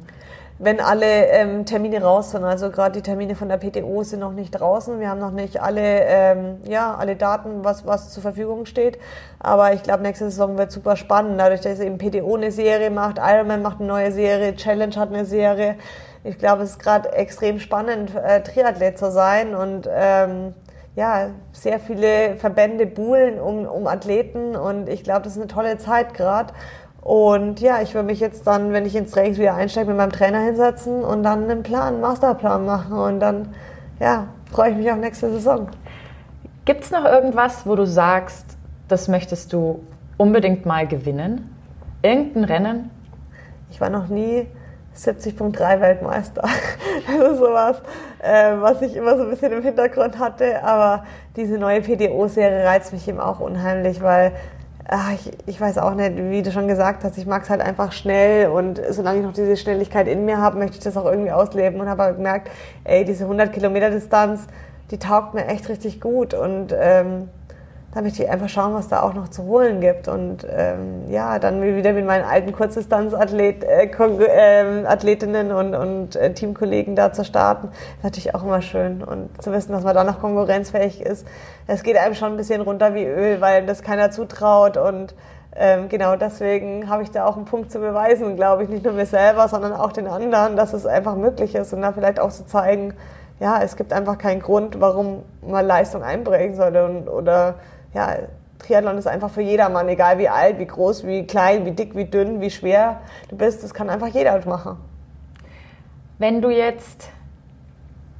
Wenn alle ähm, Termine raus sind. Also gerade die Termine von der PTO sind noch nicht draußen. Wir haben noch nicht alle, ähm, ja, alle Daten, was, was zur Verfügung steht. Aber ich glaube, nächste Saison wird super spannend. Dadurch, dass eben PTO eine Serie macht, Ironman macht eine neue Serie, Challenge hat eine Serie. Ich glaube, es ist gerade extrem spannend, äh, Triathlet zu sein und ähm, ja, sehr viele Verbände buhlen um, um Athleten und ich glaube, das ist eine tolle Zeit gerade. Und ja, ich will mich jetzt dann, wenn ich ins Training wieder einsteige, mit meinem Trainer hinsetzen und dann einen Plan, einen Masterplan machen. Und dann, ja, freue ich mich auf nächste Saison. Gibt es noch irgendwas, wo du sagst, das möchtest du unbedingt mal gewinnen? Irgendein Rennen? Ich war noch nie 70.3 Weltmeister. Das ist sowas, äh, was ich immer so ein bisschen im Hintergrund hatte. Aber diese neue PDO-Serie reizt mich eben auch unheimlich, weil ach, ich, ich weiß auch nicht, wie du schon gesagt hast, ich mag es halt einfach schnell und solange ich noch diese Schnelligkeit in mir habe, möchte ich das auch irgendwie ausleben und habe halt gemerkt, ey, diese 100 Kilometer Distanz, die taugt mir echt richtig gut und ähm, da möchte ich einfach schauen, was da auch noch zu holen gibt. Und ähm, ja, dann wieder mit meinen alten Kurzdistanz-Athletinnen äh, äh, und, und äh, Teamkollegen da zu starten, ist natürlich auch immer schön. Und zu wissen, dass man da noch konkurrenzfähig ist, es geht einem schon ein bisschen runter wie Öl, weil das keiner zutraut. Und ähm, genau deswegen habe ich da auch einen Punkt zu beweisen, glaube ich, nicht nur mir selber, sondern auch den anderen, dass es einfach möglich ist und da vielleicht auch zu zeigen, ja, es gibt einfach keinen Grund, warum man Leistung einbringen sollte und, oder ja, Triathlon ist einfach für jedermann, egal wie alt, wie groß, wie klein, wie dick, wie dünn, wie schwer du bist, das kann einfach jeder machen. Wenn du jetzt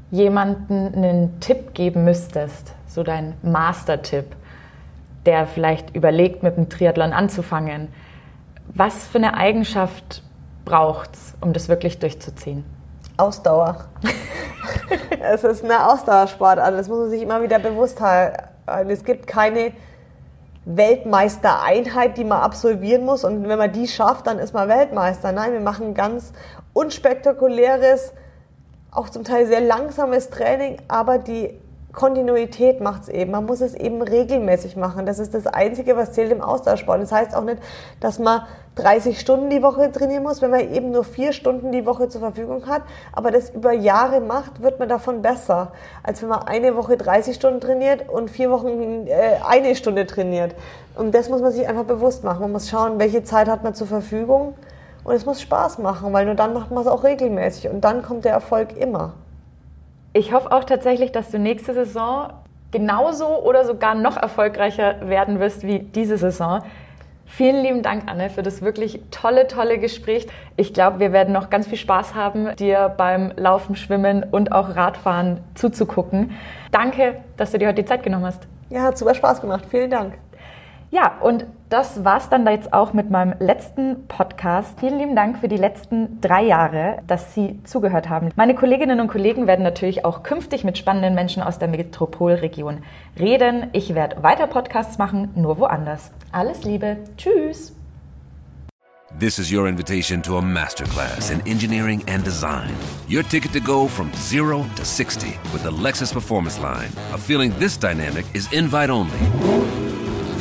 jemanden einen Tipp geben müsstest, so dein Master-Tipp, der vielleicht überlegt, mit dem Triathlon anzufangen, was für eine Eigenschaft braucht es, um das wirklich durchzuziehen? Ausdauer. es ist eine Ausdauersportart, das muss man sich immer wieder bewusst halten es gibt keine Weltmeistereinheit, die man absolvieren muss. Und wenn man die schafft, dann ist man Weltmeister. Nein, wir machen ganz unspektakuläres, auch zum Teil sehr langsames Training, aber die Kontinuität macht es eben. Man muss es eben regelmäßig machen. Das ist das Einzige, was zählt im Austauschsport. Das heißt auch nicht, dass man 30 Stunden die Woche trainieren muss, wenn man eben nur vier Stunden die Woche zur Verfügung hat. Aber das über Jahre macht, wird man davon besser, als wenn man eine Woche 30 Stunden trainiert und vier Wochen äh, eine Stunde trainiert. Und das muss man sich einfach bewusst machen. Man muss schauen, welche Zeit hat man zur Verfügung. Und es muss Spaß machen, weil nur dann macht man es auch regelmäßig. Und dann kommt der Erfolg immer. Ich hoffe auch tatsächlich, dass du nächste Saison genauso oder sogar noch erfolgreicher werden wirst wie diese Saison. Vielen lieben Dank, Anne, für das wirklich tolle, tolle Gespräch. Ich glaube, wir werden noch ganz viel Spaß haben, dir beim Laufen, Schwimmen und auch Radfahren zuzugucken. Danke, dass du dir heute die Zeit genommen hast. Ja, hat super Spaß gemacht. Vielen Dank. Ja, und das war's dann jetzt auch mit meinem letzten Podcast. Vielen lieben Dank für die letzten drei Jahre, dass Sie zugehört haben. Meine Kolleginnen und Kollegen werden natürlich auch künftig mit spannenden Menschen aus der Metropolregion reden. Ich werde weiter Podcasts machen, nur woanders. Alles Liebe. Tschüss. This is your invitation to a masterclass in engineering and design. Your ticket to go from zero to 60 with the Lexus Performance Line. A feeling this dynamic is invite only.